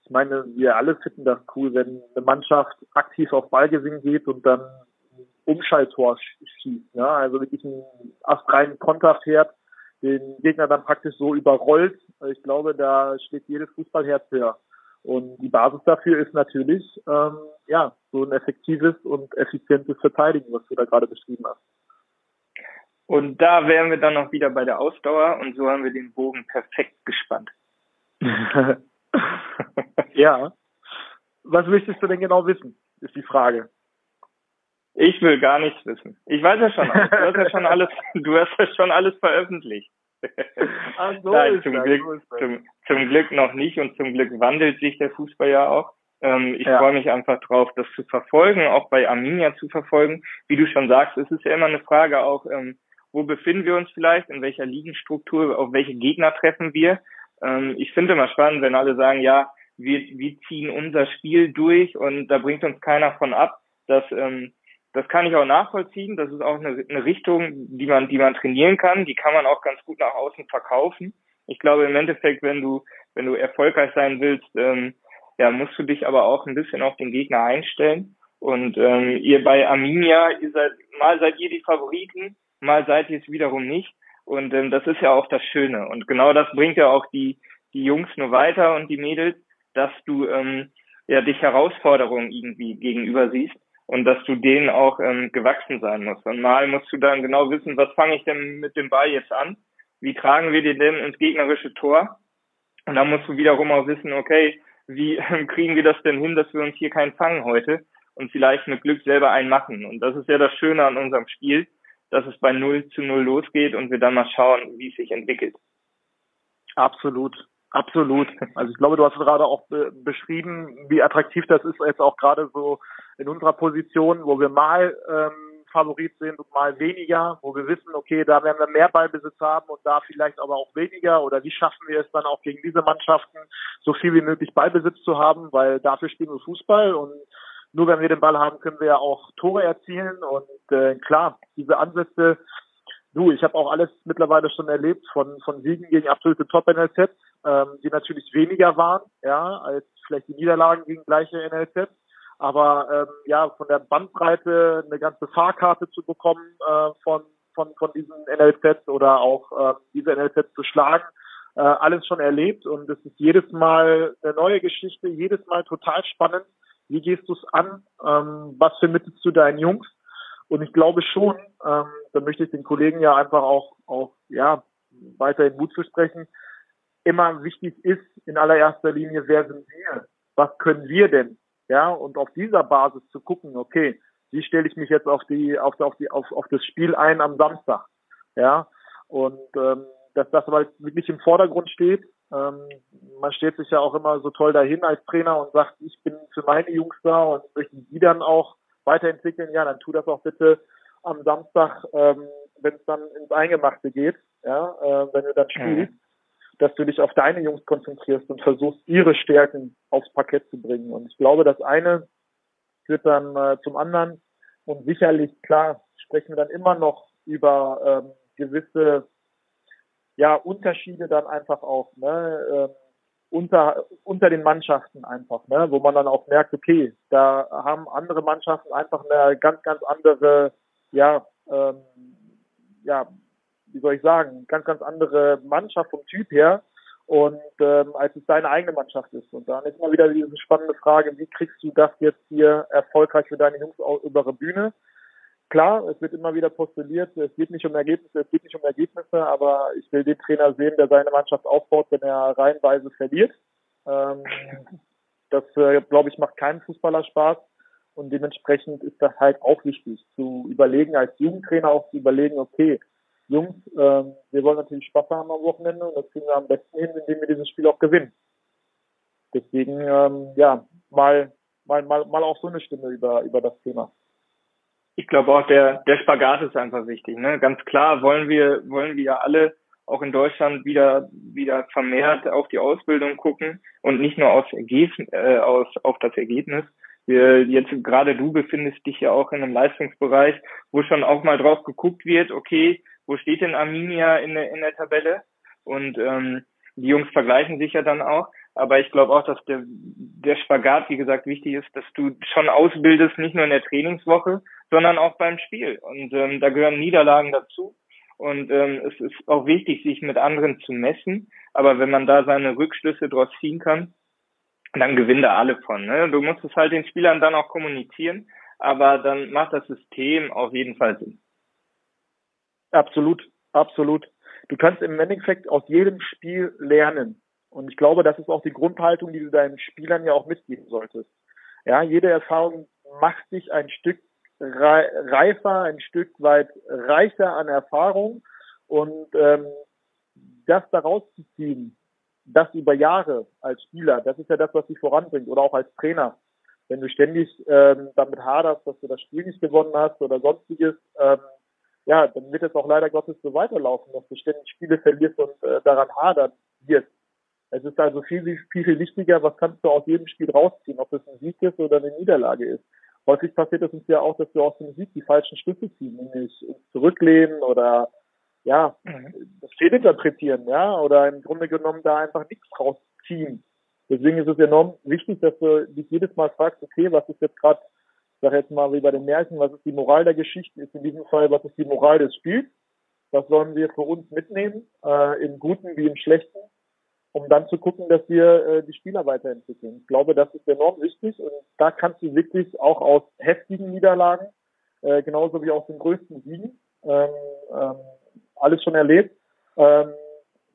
C: ich meine, wir alle finden das cool, wenn eine Mannschaft aktiv auf Ballgewinn geht und dann ein Umschalttor schießt. Ja? Also wirklich ein astreinen Konter fährt, den Gegner dann praktisch so überrollt. Ich glaube, da steht jedes Fußballherz höher. Und die Basis dafür ist natürlich ähm, ja so ein effektives und effizientes Verteidigen, was du da gerade beschrieben hast.
B: Und da wären wir dann noch wieder bei der Ausdauer und so haben wir den Bogen perfekt gespannt.
C: ja. Was möchtest du denn genau wissen, ist die Frage.
B: Ich will gar nichts wissen. Ich weiß ja schon alles. Du hast ja schon alles, du hast ja schon alles veröffentlicht. Ach, so Nein, zum, das, Glück, so zum, zum Glück noch nicht und zum Glück wandelt sich der Fußball ja auch. Ähm, ich ja. freue mich einfach drauf, das zu verfolgen, auch bei Arminia zu verfolgen. Wie du schon sagst, es ist ja immer eine Frage auch, ähm, wo befinden wir uns vielleicht, in welcher Ligenstruktur, auf welche Gegner treffen wir. Ähm, ich finde immer spannend, wenn alle sagen, ja, wir, wir ziehen unser Spiel durch und da bringt uns keiner von ab. Das, ähm, das kann ich auch nachvollziehen. Das ist auch eine, eine Richtung, die man, die man trainieren kann. Die kann man auch ganz gut nach außen verkaufen. Ich glaube im Endeffekt, wenn du, wenn du erfolgreich sein willst, ähm, ja, musst du dich aber auch ein bisschen auf den Gegner einstellen. Und ähm, ihr bei Arminia, ihr seid, mal seid ihr die Favoriten, mal seid ihr es wiederum nicht. Und ähm, das ist ja auch das Schöne. Und genau das bringt ja auch die, die Jungs nur weiter und die Mädels, dass du ähm, ja dich Herausforderungen irgendwie gegenüber siehst und dass du denen auch ähm, gewachsen sein musst. Und mal musst du dann genau wissen, was fange ich denn mit dem Ball jetzt an? Wie tragen wir den denn ins gegnerische Tor? Und dann musst du wiederum auch wissen, okay, wie kriegen wir das denn hin, dass wir uns hier keinen fangen heute und vielleicht mit Glück selber einen machen? Und das ist ja das Schöne an unserem Spiel, dass es bei 0 zu 0 losgeht und wir dann mal schauen, wie es sich entwickelt.
C: Absolut. Absolut. Also ich glaube, du hast gerade auch be beschrieben, wie attraktiv das ist jetzt auch gerade so in unserer Position, wo wir mal ähm, Favorit sind und mal weniger, wo wir wissen, okay, da werden wir mehr Ballbesitz haben und da vielleicht aber auch weniger oder wie schaffen wir es dann auch gegen diese Mannschaften so viel wie möglich Ballbesitz zu haben, weil dafür spielen wir Fußball und nur wenn wir den Ball haben, können wir ja auch Tore erzielen. Und äh, klar, diese Ansätze, du, ich habe auch alles mittlerweile schon erlebt von von Siegen gegen absolute Top-NLZ, ähm, die natürlich weniger waren, ja, als vielleicht die Niederlagen gegen gleiche NLZ. Aber ähm, ja, von der Bandbreite eine ganze Fahrkarte zu bekommen äh, von von von diesen NLZ oder auch äh, diese NLZ zu schlagen, äh, alles schon erlebt. Und es ist jedes Mal eine neue Geschichte, jedes Mal total spannend wie gehst du es an? Ähm, was vermittelst du deinen Jungs? Und ich glaube schon, ähm, da möchte ich den Kollegen ja einfach auch, auch ja, weiterhin Mut zu sprechen, immer wichtig ist in allererster Linie, wer sind wir? Was können wir denn? Ja, und auf dieser Basis zu gucken, okay, wie stelle ich mich jetzt auf die, auf, auf die, auf, auf das Spiel ein am Samstag? Ja, und ähm, dass das aber wirklich im Vordergrund steht man steht sich ja auch immer so toll dahin als Trainer und sagt, ich bin für meine Jungs da und möchte die dann auch weiterentwickeln. Ja, dann tu das auch bitte am Samstag, ähm, wenn es dann ins Eingemachte geht, ja, äh, wenn du dann spielst, mhm. dass du dich auf deine Jungs konzentrierst und versuchst, ihre Stärken aufs Parkett zu bringen. Und ich glaube, das eine führt dann äh, zum anderen und sicherlich, klar, sprechen wir dann immer noch über ähm, gewisse ja, Unterschiede dann einfach auch, ne, äh, unter, unter den Mannschaften einfach, ne, wo man dann auch merkt, okay, da haben andere Mannschaften einfach eine ganz, ganz andere, ja, ähm, ja, wie soll ich sagen, ganz, ganz andere Mannschaft vom Typ her und ähm, als es deine eigene Mannschaft ist. Und dann ist immer wieder diese spannende Frage, wie kriegst du das jetzt hier erfolgreich für deine Jungs über die Bühne? Klar, es wird immer wieder postuliert, es geht nicht um Ergebnisse, es geht nicht um Ergebnisse, aber ich will den Trainer sehen, der seine Mannschaft aufbaut, wenn er reihenweise verliert. Ähm, das, äh, glaube ich, macht keinem Fußballer Spaß. Und dementsprechend ist das halt auch wichtig, zu überlegen, als Jugendtrainer auch zu überlegen, okay, Jungs, ähm, wir wollen natürlich Spaß haben am Wochenende und das kriegen wir am besten hin, indem wir dieses Spiel auch gewinnen. Deswegen, ähm, ja, mal, mal, mal, mal auch so eine Stimme über, über das Thema
B: ich glaube auch der, der Spagat ist einfach wichtig. Ne? Ganz klar wollen wir, wollen wir ja alle auch in Deutschland wieder, wieder vermehrt auf die Ausbildung gucken und nicht nur aufs Ergebnis, äh, aus, auf das Ergebnis. Wir, jetzt gerade du befindest dich ja auch in einem Leistungsbereich, wo schon auch mal drauf geguckt wird, okay, wo steht denn Arminia in der, in der Tabelle? Und ähm, die Jungs vergleichen sich ja dann auch. Aber ich glaube auch, dass der, der Spagat, wie gesagt, wichtig ist, dass du schon ausbildest, nicht nur in der Trainingswoche, sondern auch beim Spiel. Und ähm, da gehören Niederlagen dazu. Und ähm, es ist auch wichtig, sich mit anderen zu messen. Aber wenn man da seine Rückschlüsse draus ziehen kann, dann gewinnen da alle von. Ne? Du musst es halt den Spielern dann auch kommunizieren, aber dann macht das System auf jeden Fall Sinn.
C: Absolut, absolut. Du kannst im Endeffekt aus jedem Spiel lernen. Und ich glaube, das ist auch die Grundhaltung, die du deinen Spielern ja auch mitgeben solltest. Ja, jede Erfahrung macht dich ein Stück reifer, ein Stück weit reicher an Erfahrung. Und ähm, das daraus zu ziehen, das über Jahre als Spieler, das ist ja das, was dich voranbringt oder auch als Trainer. Wenn du ständig ähm, damit haderst, dass du das Spiel nicht gewonnen hast oder sonstiges, ähm, ja, dann wird es auch leider Gottes so weiterlaufen, dass du ständig Spiele verlierst und äh, daran hadern wirst. Es ist also viel, viel, viel wichtiger, was kannst du aus jedem Spiel rausziehen, ob es ein Sieg ist oder eine Niederlage ist. Häufig passiert es uns ja auch, dass wir aus dem Sieg die falschen Schlüsse ziehen, nämlich uns zurücklehnen oder ja, mhm. das fehlinterpretieren, ja, oder im Grunde genommen da einfach nichts rausziehen. Deswegen ist es enorm wichtig, dass du dich jedes Mal fragst, okay, was ist jetzt gerade, sag jetzt mal wie bei den Märchen, was ist die Moral der Geschichte, ist in diesem Fall, was ist die Moral des Spiels? Was sollen wir für uns mitnehmen, äh, im Guten wie im Schlechten, um dann zu gucken, dass wir äh, die Spieler weiterentwickeln. Ich glaube, das ist enorm wichtig und da kannst du wirklich auch aus heftigen Niederlagen, äh, genauso wie aus den größten Siegen, ähm, ähm, alles schon erlebt, ähm,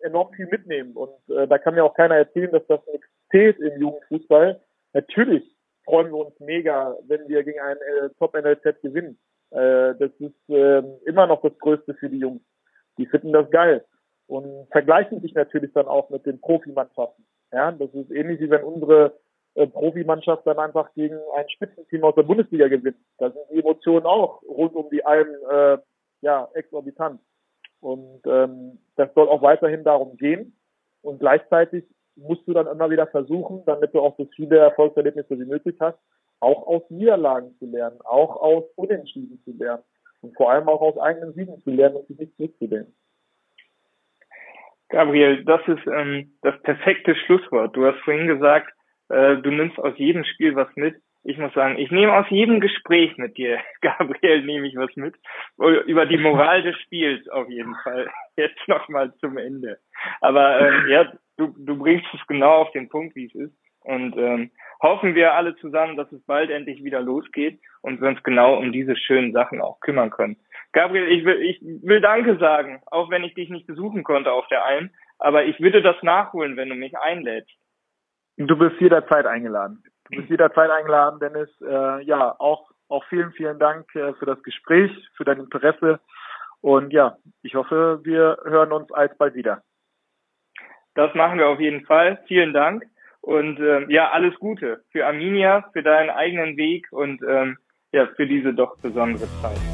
C: enorm viel mitnehmen. Und äh, da kann mir auch keiner erzählen, dass das nichts zählt im Jugendfußball. Natürlich freuen wir uns mega, wenn wir gegen ein äh, Top-NLZ gewinnen. Äh, das ist äh, immer noch das Größte für die Jungs. Die finden das geil und vergleichen sich natürlich dann auch mit den Profimannschaften. Ja, das ist ähnlich wie wenn unsere äh, Profimannschaft dann einfach gegen ein Spitzenteam aus der Bundesliga gewinnt. Da sind die Emotionen auch rund um die Alm äh, ja exorbitant. Und ähm, das soll auch weiterhin darum gehen. Und gleichzeitig musst du dann immer wieder versuchen, damit du auch so viele Erfolgserlebnisse wie möglich hast, auch aus Niederlagen zu lernen, auch aus Unentschieden zu lernen und vor allem auch aus eigenen Siegen zu lernen und sich nicht zurückzudenken.
B: Gabriel, das ist ähm, das perfekte Schlusswort. Du hast vorhin gesagt, äh, du nimmst aus jedem Spiel was mit ich muss sagen, ich nehme aus jedem Gespräch mit dir, Gabriel, nehme ich was mit. Über die Moral des Spiels auf jeden Fall. Jetzt nochmal zum Ende. Aber ähm, ja, du, du bringst es genau auf den Punkt, wie es ist. Und ähm, hoffen wir alle zusammen, dass es bald endlich wieder losgeht und wir uns genau um diese schönen Sachen auch kümmern können. Gabriel, ich will, ich will Danke sagen, auch wenn ich dich nicht besuchen konnte auf der Alm. Aber ich würde das nachholen, wenn du mich einlädst.
C: Du bist jederzeit eingeladen. Du bist jederzeit eingeladen, Dennis. Äh, ja, auch, auch vielen, vielen Dank äh, für das Gespräch, für dein Interesse. Und ja, ich hoffe, wir hören uns alsbald wieder.
B: Das machen wir auf jeden Fall. Vielen Dank. Und ähm, ja, alles Gute für Arminia, für deinen eigenen Weg und ähm, ja, für diese doch besondere Zeit.